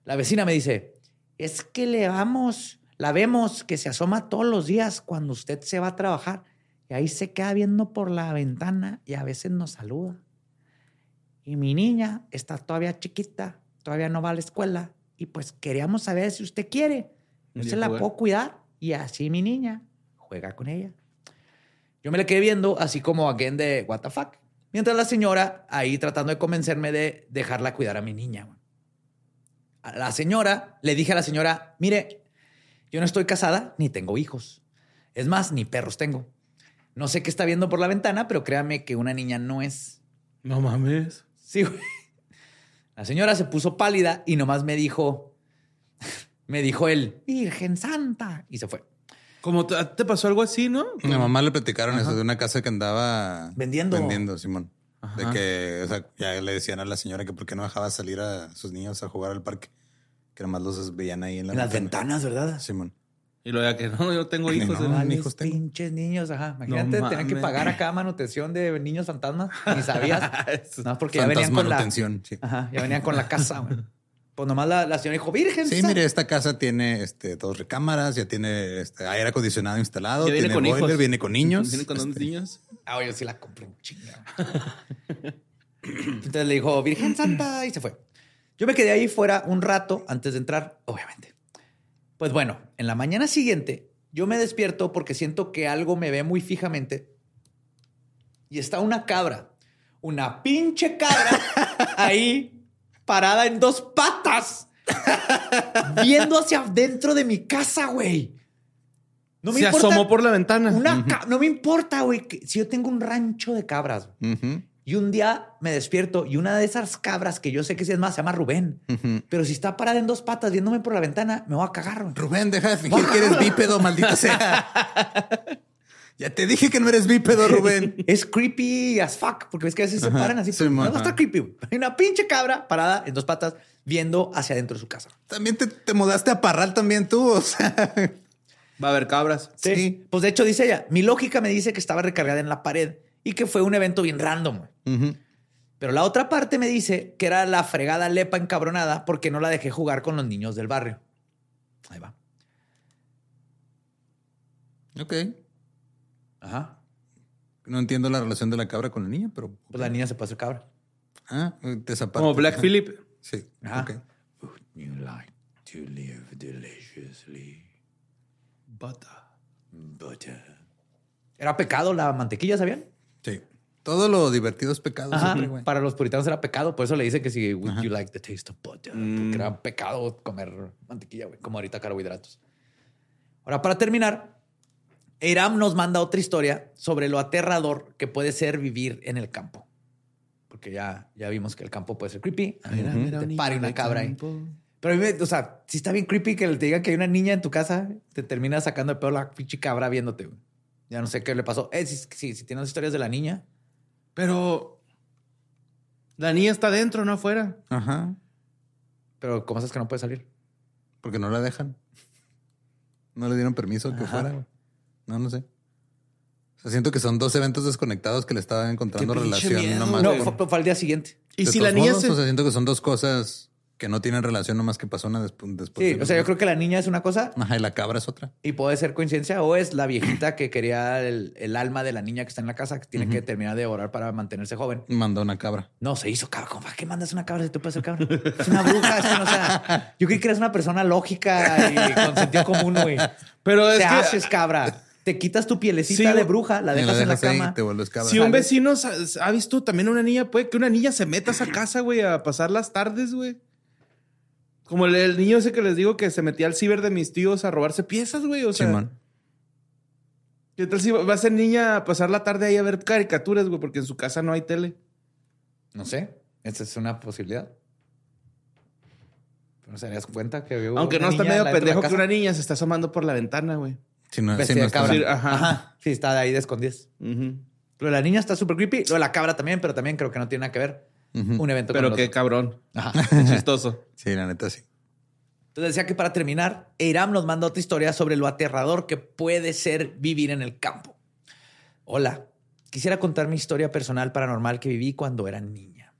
La vecina me dice, es que le vamos, la vemos que se asoma todos los días cuando usted se va a trabajar y ahí se queda viendo por la ventana y a veces nos saluda. Y mi niña está todavía chiquita, todavía no va a la escuela y pues queríamos saber si usted quiere. Yo se la puedo cuidar y así mi niña juega con ella. Yo me la quedé viendo así como again de what the fuck. Mientras la señora ahí tratando de convencerme de dejarla cuidar a mi niña. A la señora, le dije a la señora, mire, yo no estoy casada ni tengo hijos. Es más, ni perros tengo. No sé qué está viendo por la ventana, pero créame que una niña no es. No mames. Sí, güey. La señora se puso pálida y nomás me dijo, [laughs] me dijo él, Virgen Santa, y se fue. Como te, pasó algo así, ¿no? A mi mamá le platicaron eso de una casa que andaba Vendiendo. Vendiendo, Simón. De Ajá. que, o sea, ya le decían a la señora que por qué no dejaba salir a sus niños a jugar al parque. Que nomás los veían ahí en la En las ventana. ventanas, ¿verdad? Simón. Y luego ya que no, yo tengo hijos. no. ¿eh? Vales, hijos tengo. pinches niños, ajá. Imagínate, No tenían que pagar acá manutención de niños fantasmas. Ni sabías. [laughs] no, porque ya venían con la... Sí. Ajá, ya venían con la casa, güey. Pues nomás la, la señora dijo, virgen. Sí, sa-". mire, esta casa tiene este, dos recámaras, ya tiene este, aire acondicionado instalado, Ya viene tiene con boiler, hijos. viene con niños. Viene con dos Este, niños. Ah, yo sí la compré un chinga. [laughs] Entonces le dijo, Virgen Santa, y se fue. Yo me quedé ahí fuera un rato antes de entrar, obviamente. Pues bueno, en la mañana siguiente, yo me despierto porque siento que algo me ve muy fijamente y está una cabra, una pinche cabra [laughs] ahí parada en dos patas, [laughs] viendo hacia adentro de mi casa, güey. No Se asomó por la ventana. una no me importa, güey. Si yo tengo un rancho de cabras y un día me despierto y una de esas cabras que yo sé que sí es más se llama Rubén, pero si está parada en dos patas viéndome por la ventana, me voy a cagar. güey. Rubén, deja de fingir que eres bípedo, maldita sea. [laughs] ya te dije que no eres bípedo, Rubén. [laughs] Es creepy as fuck, porque ves que a veces se paran así. sí, no, está creepy. Hay una pinche cabra parada en dos patas viendo hacia adentro de su casa. También te, te mudaste a Parral también tú, o sea. Va a haber cabras. Sí. Sí. Pues de hecho dice ella, mi lógica me dice que estaba recargada en la pared y que fue un evento bien random. güey. Ujú. Pero la otra parte me dice que era la fregada lepa encabronada porque no la dejé jugar con los niños del barrio. Ahí va. Ok. Ajá. No entiendo la relación de la cabra con la niña, pero. Pues la niña se puede hacer cabra. Ah, te. Como Black Ajá. Phillip. Sí. Ajá. ok. Would you like to live deliciously? Butter. Butter. Era pecado la mantequilla, ¿sabían? Sí. Todo lo divertido es pecado Ajá. siempre, güey. Para los puritanos era pecado. Por eso le dicen que si would Ajá. you like the taste of butter. Mm. Porque era pecado comer mantequilla, güey. Como ahorita carbohidratos. Ahora, para terminar, Eiram nos manda otra historia sobre lo aterrador que puede ser vivir en el campo. Porque ya, ya vimos que el campo puede ser creepy. Ujú. mira, Te un pare una cabra ahí. Pero a mí, me- o sea, si está bien creepy que te digan que hay una niña en tu casa, te termina sacando de pedo la pinche cabra viéndote. güey. Ya no sé qué le pasó. Eh, si, si, si tienes historias de la niña, Pero la niña está dentro, no afuera. Ajá. pero ¿cómo sabes que no puede salir? Porque no la dejan. No le dieron permiso que Ajá. fuera. No, no sé. O sea, siento que son dos eventos desconectados que le estaban encontrando relación miedo, nomás. No, por- fue, fue al día siguiente. Y de si la niña modos, se... O sea, siento que son dos cosas que no tienen relación nomás que pasó una despu- después. Sí, de o sea, yo creo que la niña es una cosa Ajá, y la cabra es otra. y puede ser coincidencia o es la viejita que quería el, el alma de la niña que está en la casa, que tiene que terminar de orar para mantenerse joven. Mandó una cabra. No, se hizo cabra. ¿Cómo, ¿Para qué mandas una cabra si tú puedes ser cabra? Es una bruja. Es no, o sea, yo creí que eres una persona lógica y con sentido común, güey. Pero es Te que haces cabra. Te quitas tu pielecita Sí, de bruja, la dejas en la ahí, cama. te vuelves cabra. si un vecino ha visto también una niña, puede que una niña se meta a esa casa, güey, a pasar las tardes, güey. Como el, el niño ese que les digo que se metía al ciber de mis tíos a robarse piezas, güey. O sea, Simón. ¿qué tal si va a ser niña a pasar la tarde ahí a ver caricaturas, güey? Porque en su casa no hay tele. No sé. Esa es una posibilidad. Pero se darías cuenta que veo Aunque no está medio pendejo que una niña se está asomando por la ventana, güey. Si no, si no de cabra. Sí, ajá. Ajá. Sí, está ahí de escondidas. Lo de la niña está súper creepy. Lo de la cabra también, pero también creo que no tiene nada que ver. Ujú. Un evento Pero con qué otro. cabrón. Ajá. [laughs] Qué chistoso. Sí, la neta sí. Entonces decía que para terminar, Eiram nos manda otra historia sobre lo aterrador que puede ser vivir en el campo. Hola, quisiera contar mi historia personal paranormal que viví cuando era niña.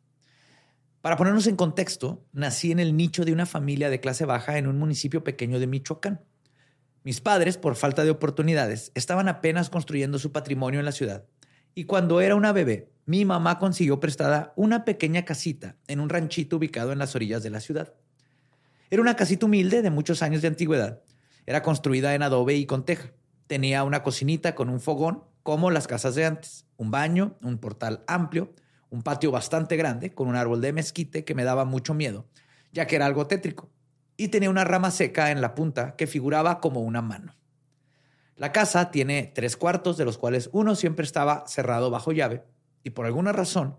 Para ponernos en contexto, nací en el nicho de una familia de clase baja en un municipio pequeño de Michoacán. Mis padres, por falta de oportunidades, estaban apenas construyendo su patrimonio en la ciudad. Y cuando era una bebé, mi mamá consiguió prestada una pequeña casita en un ranchito ubicado en las orillas de la ciudad. Era una casita humilde de muchos años de antigüedad. Era construida en adobe y con teja. Tenía una cocinita con un fogón, como las casas de antes, un baño, un portal amplio, un patio bastante grande con un árbol de mezquite que me daba mucho miedo, ya que era algo tétrico, y tenía una rama seca en la punta que figuraba como una mano. La casa tiene tres cuartos, de los cuales uno siempre estaba cerrado bajo llave, y por alguna razón,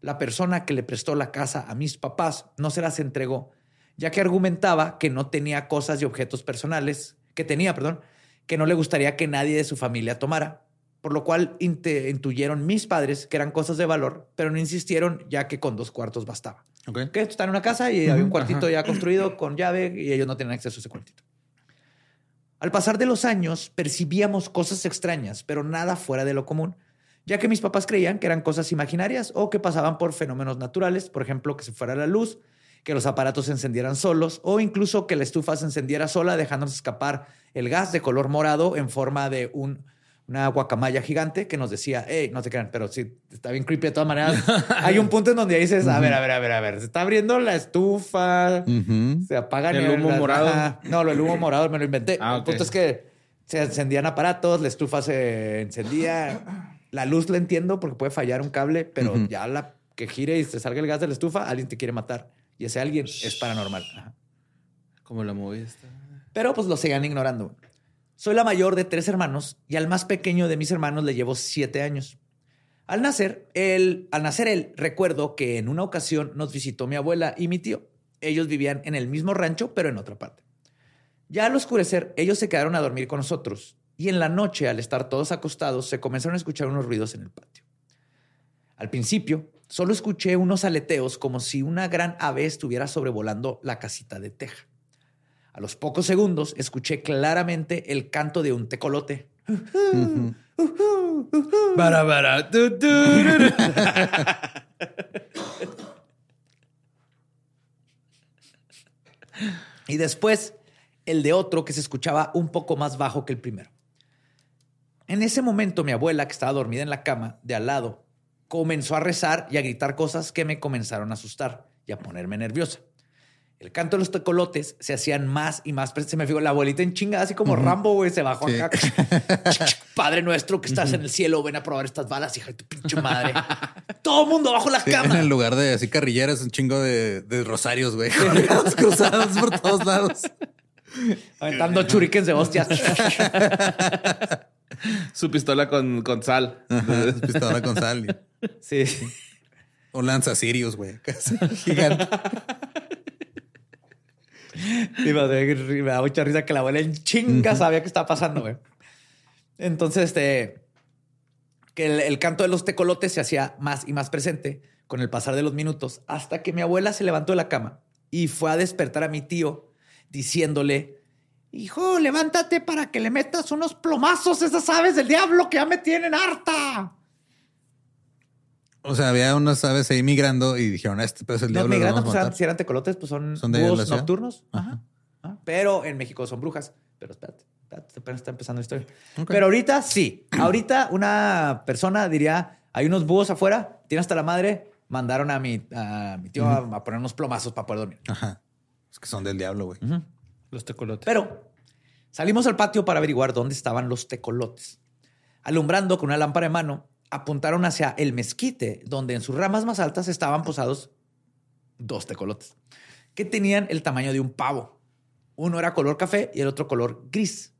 la persona que le prestó la casa a mis papás no se las entregó, ya que argumentaba que no tenía cosas y objetos personales, que tenía, perdón, que no le gustaría que nadie de su familia tomara, por lo cual intuyeron mis padres que eran cosas de valor, pero no insistieron ya que con dos cuartos bastaba. Ok. Que está en una casa y había un cuartito ya construido con llave y ellos no tenían acceso a ese cuartito. Al pasar de los años, percibíamos cosas extrañas, pero nada fuera de lo común, ya que mis papás creían que eran cosas imaginarias o que pasaban por fenómenos naturales, por ejemplo, que se fuera la luz, que los aparatos se encendieran solos o incluso que la estufa se encendiera sola dejándonos escapar el gas de color morado en forma de un, una guacamaya gigante que nos decía, hey, no te crean, pero sí, está bien creepy de todas maneras. [laughs] Hay un punto en donde dices, a ver, a ver, a ver, a ver, se está abriendo la estufa, Ujú. se apagan ¿El humo las- morado? Ajá. No, el humo morado me lo inventé. Ah, El punto es que se encendían aparatos, la estufa se encendía. La luz la entiendo porque puede fallar un cable, pero ya la que gire y se salga el gas de la estufa, alguien te quiere matar. Y ese alguien es paranormal. Ajá. Como la movie esta. Pero pues lo seguían ignorando. Soy la mayor de tres hermanos y al más pequeño de mis hermanos le llevo siete años. Al nacer, él, al nacer él, recuerdo que en una ocasión nos visitó mi abuela y mi tío. Ellos vivían en el mismo rancho, pero en otra parte. Ya al oscurecer, ellos se quedaron a dormir con nosotros y en la noche, al estar todos acostados, se comenzaron a escuchar unos ruidos en el patio. Al principio, solo escuché unos aleteos como si una gran ave estuviera sobrevolando la casita de teja. A los pocos segundos escuché claramente el canto de un tecolote. Y después el de otro que se escuchaba un poco más bajo que el primero. En ese momento mi abuela, que estaba dormida en la cama de al lado, comenzó a rezar y a gritar cosas que me comenzaron a asustar y a ponerme nerviosa. El canto de los tecolotes se hacían más y más. Se me fijó la abuelita en chinga, así como Rambo, güey, se bajó Sí. acá. [laughs] Padre nuestro que estás en el cielo, ven a probar estas balas, hija de tu pinche madre. Todo el mundo bajo la Sí, cama. en el lugar de así carrilleras, un chingo de, de rosarios, güey. [laughs] Cruzados por todos lados. Aventando churriquens de hostias. [laughs] Su pistola con, con sal. Ajá, pistola con sal. y- sí. O lanza Sirius, güey. Casi gigante. [laughs] Y me, me da mucha risa que la abuela en chinga sabía qué estaba pasando, güey. Entonces, este, que el, el canto de los tecolotes se hacía más y más presente con el pasar de los minutos, hasta que mi abuela se levantó de la cama y fue a despertar a mi tío diciéndole, hijo, levántate para que le metas unos plomazos a esas aves del diablo que ya me tienen harta. O sea, había unas aves ahí migrando y dijeron, este pedo es el No, diablo. lo migrando, vamos pues a eran- matar". si eran tecolotes, pues son, ¿Son búhos nocturnos. Ajá. Ajá. Ajá. Pero en México son brujas. Pero espérate, espérate, apenas está empezando la historia. Pero ahorita sí. ahorita una persona diría, hay unos búhos afuera, tiene hasta la madre, mandaron a mi, a mi tío a, a poner unos plomazos para poder dormir. Ajá. Es que son del diablo, güey. Los tecolotes. Pero salimos al patio para averiguar dónde estaban los tecolotes. Alumbrando con una lámpara en mano, apuntaron hacia el mezquite, donde en sus ramas más altas estaban posados dos tecolotes, que tenían el tamaño de un pavo. Uno era color café y el otro color gris.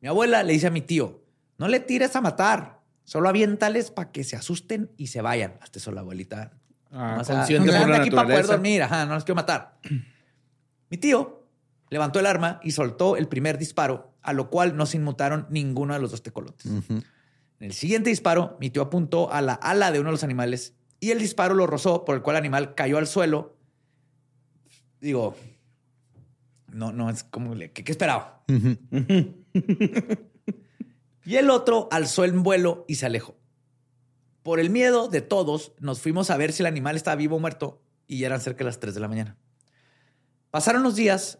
Mi abuela le dice a mi tío, no le tires a matar, solo aviéntales para que se asusten y se vayan. Hasta eso la abuelita Ah, o sea, consciente o sea, por la anda aquí para poder dormir, ajá, no los quiero matar. [clears throat] Mi tío levantó el arma y soltó el primer disparo, a lo cual no se inmutaron ninguno de los dos tecolotes. Ujú. En el siguiente disparo, mi tío apuntó a la ala de uno de los animales y el disparo lo rozó, por el cual el animal cayó al suelo. Digo, no, no es como, ¿qué, qué esperaba? Y el otro alzó el vuelo y se alejó. Por el miedo de todos, nos fuimos a ver si el animal estaba vivo o muerto y ya eran cerca de las 3 de la mañana. Pasaron los días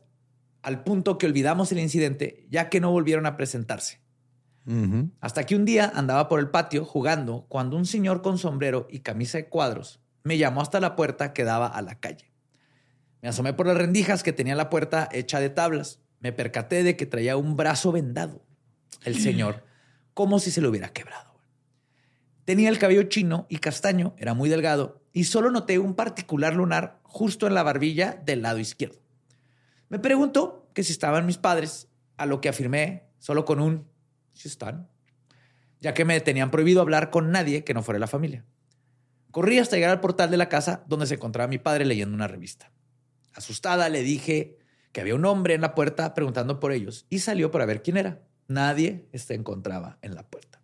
al punto que olvidamos el incidente ya que no volvieron a presentarse. Hasta que un día andaba por el patio jugando cuando un señor con sombrero y camisa de cuadros me llamó hasta la puerta que daba a la calle. Me asomé por las rendijas que tenía la puerta hecha de tablas. Me percaté de que traía un brazo vendado. El señor, como si se lo hubiera quebrado. Tenía el cabello chino y castaño, era muy delgado, y solo noté un particular lunar justo en la barbilla del lado izquierdo. Me preguntó que si estaban mis padres, a lo que afirmé solo con un sí están, ya que me tenían prohibido hablar con nadie que no fuera la familia. Corrí hasta llegar al portal de la casa donde se encontraba mi padre leyendo una revista. Asustada le dije que había un hombre en la puerta preguntando por ellos y salió para ver quién era. Nadie se encontraba en la puerta.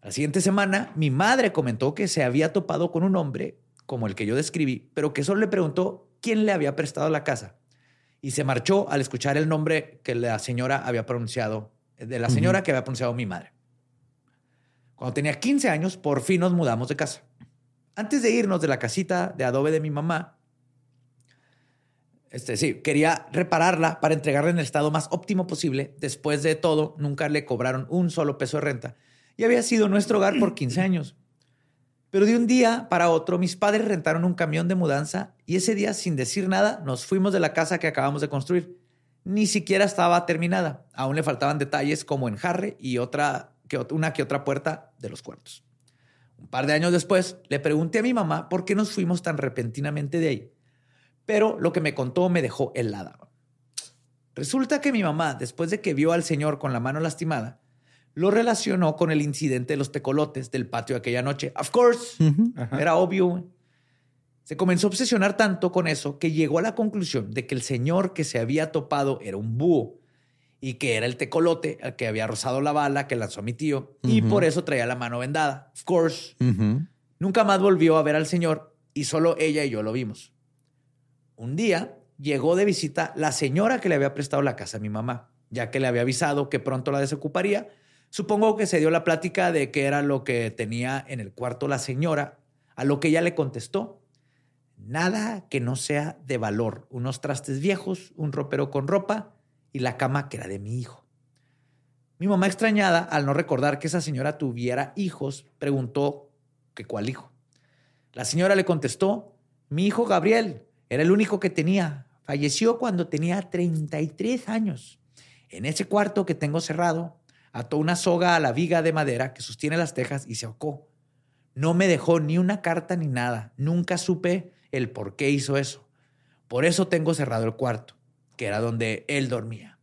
La siguiente semana, mi madre comentó que se había topado con un hombre como el que yo describí, pero que solo le preguntó quién le había prestado la casa. Y se marchó al escuchar el nombre que la señora había pronunciado, de la señora que había pronunciado mi madre. Cuando tenía 15 años, por fin nos mudamos de casa. Antes de irnos de la casita de adobe de mi mamá, Este, sí, quería repararla para entregarla en el estado más óptimo posible. Después de todo, nunca le cobraron un solo peso de renta. Y había sido nuestro hogar por 15 [clears throat] años. Pero de un día para otro, mis padres rentaron un camión de mudanza y ese día, sin decir nada, nos fuimos de la casa que acabamos de construir. Ni siquiera estaba terminada. Aún le faltaban detalles como enjarre y otra, que, una que otra puerta de los cuartos. Un par de años después, le pregunté a mi mamá por qué nos fuimos tan repentinamente de ahí pero lo que me contó me dejó helada. Resulta que mi mamá, después de que vio al señor con la mano lastimada, lo relacionó con el incidente de los tecolotes del patio aquella noche. Of course, era obvio. Se comenzó a obsesionar tanto con eso que llegó a la conclusión de que el señor que se había topado era un búho y que era el tecolote al que había rozado la bala que lanzó mi tío y por eso traía la mano vendada. Of course. Nunca más volvió a ver al señor y solo ella y yo lo vimos. Un día llegó de visita la señora que le había prestado la casa a mi mamá, ya que le había avisado que pronto la desocuparía. Supongo que se dio la plática de qué era lo que tenía en el cuarto la señora, a lo que ella le contestó, nada que no sea de valor, unos trastes viejos, un ropero con ropa y la cama que era de mi hijo. Mi mamá extrañada, al no recordar que esa señora tuviera hijos, preguntó que cuál hijo. La señora le contestó, mi hijo Gabriel, era el único que tenía. Falleció cuando tenía 33 años. En ese cuarto que tengo cerrado, ató una soga a la viga de madera que sostiene las tejas y se ahorcó. No me dejó ni una carta ni nada. Nunca supe el por qué hizo eso. Por eso tengo cerrado el cuarto, que era donde él dormía.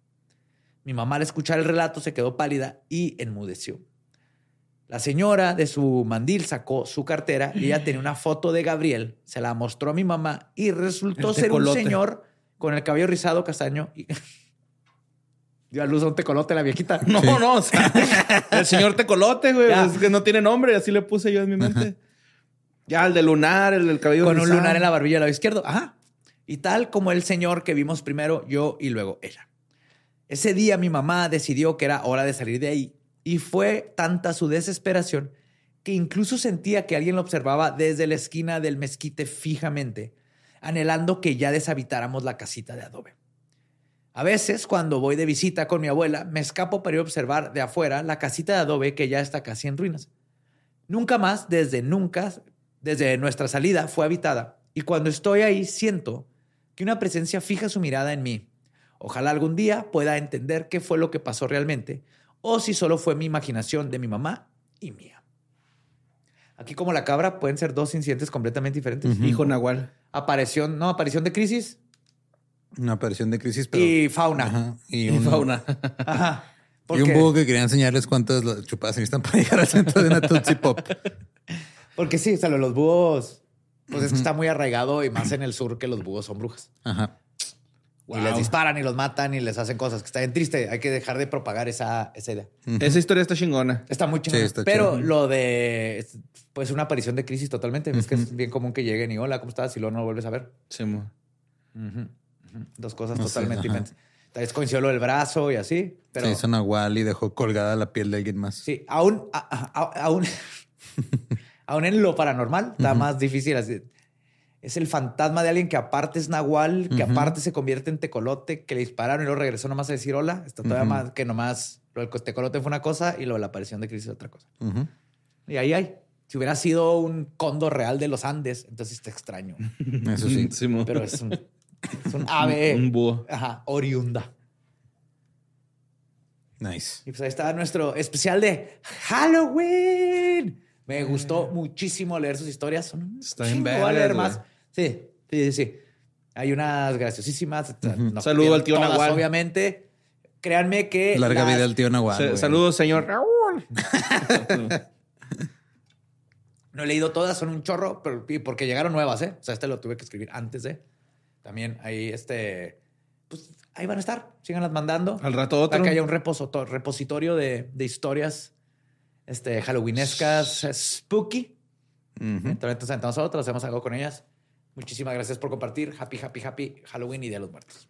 Mi mamá al escuchar el relato se quedó pálida y enmudeció. La señora de su mandil sacó su cartera y ella tenía una foto de Gabriel, se la mostró a mi mamá y resultó ser un señor con el cabello rizado castaño. Y... [laughs] Dio a luz a un tecolote la viejita. [laughs] No, no, o sea, el señor tecolote, güey, es que no tiene nombre, así le puse yo en mi mente. Ya, el de lunar, el del cabello Con un lunar en la barbilla del lado izquierdo. Ajá. Y tal como el señor que vimos primero, yo y luego ella. Ese día mi mamá decidió que era hora de salir de ahí y fue tanta su desesperación que incluso sentía que alguien lo observaba desde la esquina del mezquite fijamente, anhelando que ya deshabitáramos la casita de adobe. A veces, cuando voy de visita con mi abuela, me escapo para ir a observar de afuera la casita de adobe que ya está casi en ruinas. Nunca más, desde nunca, desde nuestra salida, fue habitada. Y cuando estoy ahí, siento que una presencia fija su mirada en mí. Ojalá algún día pueda entender qué fue lo que pasó realmente, o si solo fue mi imaginación de mi mamá y mía. Aquí como la cabra pueden ser dos incidentes completamente diferentes. Hijo Nahual. Aparición, no, aparición de crisis. Una aparición de crisis, pero... Y fauna. Ajá. Y, Y un, fauna. Ajá. y un búho que quería enseñarles cuántas chupadas necesitan para llegar al centro de una Tootsie Pop. [laughs] porque sí, o sea, los búhos, pues es que está muy arraigado y más en el sur que los búhos son brujas. Ajá. Y les disparan y los matan y les hacen cosas que está bien triste. Hay que dejar de propagar esa, esa idea. Esa historia está chingona. Está muy chido. Sí, está Pero lo de, pues una aparición de crisis totalmente. Es que es bien común que lleguen y hola, ¿cómo estás? Y luego no lo vuelves a ver. Sí, mo. Dos cosas No totalmente diferentes. Tal vez coincidió lo del brazo y así, pero Se hizo Nahual y dejó colgada la piel de alguien más. sí, aún, a- a- a- aún, [laughs] aún en lo paranormal está más difícil. así. Es el fantasma de alguien que aparte es nahual, que aparte se convierte en tecolote, que le dispararon y luego regresó nomás a decir hola. Está todavía más que nomás lo del tecolote fue una cosa y lo de la aparición de crisis otra cosa. Y ahí hay. Si hubiera sido un cóndor real de los Andes, entonces está extraño. [laughs] Eso sí. [laughs] Pero es un, es un ave. Un búho. Ajá, oriunda. Nice. Y pues ahí está nuestro especial de Halloween. Me gustó muchísimo leer sus historias. Son Está vergas, voy a leer más. Sí, sí, sí, sí. Hay unas graciosísimas. No Saludo al tío todas, Nahual. Obviamente. Créanme que. Larga las- vida al tío Nahual. Güey. Saludos, señor Raúl. [laughs] No he leído todas, son un chorro, pero porque llegaron nuevas, ¿eh? O sea, este lo tuve que escribir antes de. También ahí, este. Pues ahí van a estar. Síganlas mandando. Al rato otro. Para que haya un repositorio de, de historias este, halloweenescas, spooky. Ujú. Entonces, entre nosotros hacemos algo con ellas. Muchísimas gracias por compartir. Happy, happy, happy Halloween y Día de los Muertos.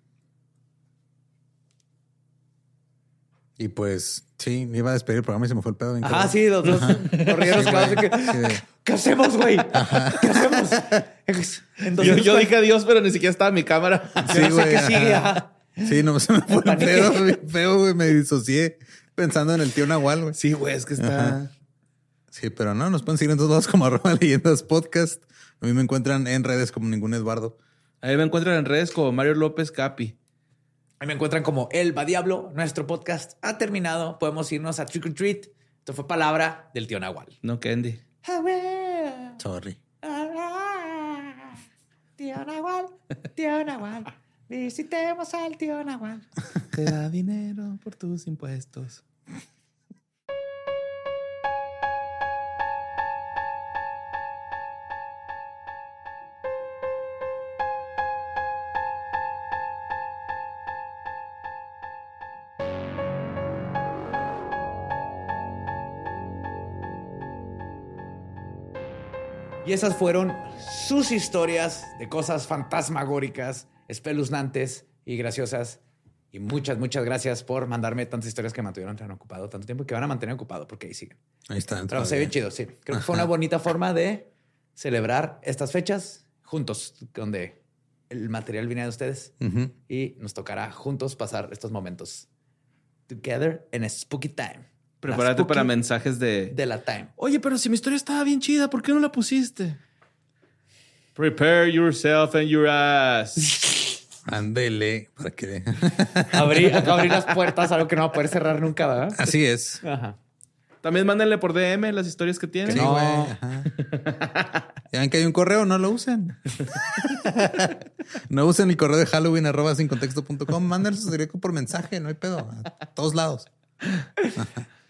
Y pues sí, me iba a despedir el programa y se me fue el pedo. cabrón. sí, los dos corrieron Sí, que, Sí, ¿Qué hacemos, güey? ¿Qué hacemos? Entonces, Yo, yo dije adiós, pero ni siquiera estaba en mi cámara. Sí, no sé güey, qué ajá. sigue. ajá. Sí, no se me fue el pedo, feo, güey. Me disocié pensando en el tío Nahual, güey. Sí, güey, es que está. Sí, pero no, nos pueden seguir en todos lados como [laughs] arroba leyendas podcast. A mí me encuentran en redes como ningún Eduardo. Ahí me encuentran en redes como Mario López Capi. Ahí me encuentran como El Va Diablo. Nuestro podcast ha terminado. Podemos irnos a Trick or Treat. Esto fue palabra del tío Nahual. No, Candy. Sorry. Tío Nahual, tío Nahual. Visitemos al tío Nahual. [laughs] Te da dinero por tus impuestos. Y esas fueron sus historias de cosas fantasmagóricas, espeluznantes y graciosas. Y muchas, muchas gracias por mandarme tantas historias que me mantuvieron tan ocupado tanto tiempo y que van a mantener ocupado porque ahí siguen. Ahí está. Pero se ve chido, sí. Creo que fue una bonita forma de celebrar estas fechas juntos, donde el material viene de ustedes Ujú. y nos tocará juntos pasar estos momentos together en a spooky time. Prepárate spooky para mensajes de... de la time. Oye, pero si mi historia estaba bien chida, ¿por qué no la pusiste? Prepare yourself and your ass. [laughs] Ándele para que. [laughs] Abrí, acá abrí las puertas, algo que no va a poder cerrar nunca, ¿verdad? Así es. Ajá. También mándenle por DM las historias que tienen. Sí, no. ajá. [laughs] Ya ven que hay un correo, no lo usen. no usen el correo de Halloween arroba sin contexto.com. Mándenlos directo por mensaje, no hay pedo. A todos lados.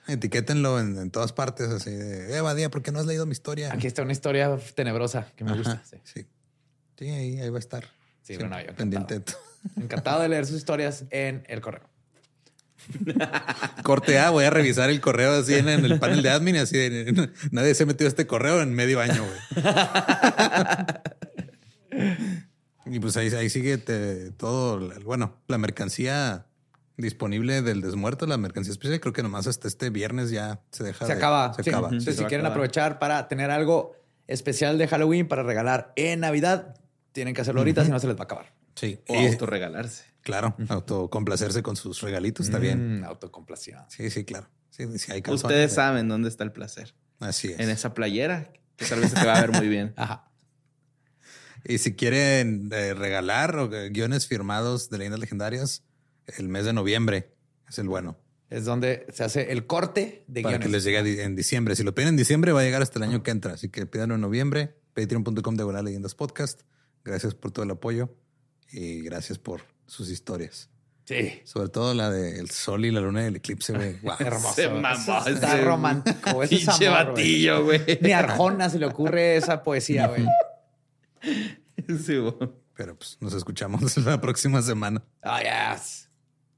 Etiquétenlo en, en todas partes, así de Eva Día, ¿por qué no has leído mi historia? Aquí está una historia tenebrosa que me Ajá, gusta. Sí, Sí. Sí, ahí, ahí va a estar. Sí, bueno, yo pendiente. encantado. de todo. Encantado de leer sus historias en el correo. [laughs] Corte A, voy a revisar el correo así en, en el panel de admin, así de [laughs] nadie se ha metido este correo en medio año, güey. [laughs] y pues ahí, ahí sigue te- todo, bueno, la mercancía disponible del desmuerto, la mercancía especial, creo que nomás hasta este viernes ya se deja. Se de- acaba. Se sí. acaba. Entonces, Se si quieren acabar. aprovechar para tener algo especial de Halloween para regalar en Navidad, tienen que hacerlo ahorita, si no se les va a acabar. Sí. O Y- autorregalarse. claro, autocomplacerse con sus regalitos está bien. Mm, autocomplación. Sí, sí, claro. Sí, sí, hay calzones, Ustedes saben dónde está el placer. Así es. En esa playera, que tal vez se te va a ver muy bien. [laughs] Ajá. Y si quieren eh, regalar o, eh, guiones firmados de leyendas legendarias, el mes de noviembre es el bueno. Es donde se hace el corte de para que les llegue en diciembre. Si lo piden en diciembre, va a llegar hasta el año que entra. Así que pídanlo en noviembre. Patreon.com de Leyendas Podcast. Gracias por todo el apoyo y gracias por sus historias. Sí. Sobre todo la del sol y la luna del eclipse, güey. [laughs] Wow. Hermoso. Se mamó Eso Está ese- romántico. Ese es Pinche amor, güey. batillo, güey. Ni a Arjona se le ocurre esa poesía, güey. Sí, güey. Pero pues nos escuchamos [laughs] la próxima semana. Ah, yes.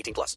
18 plus.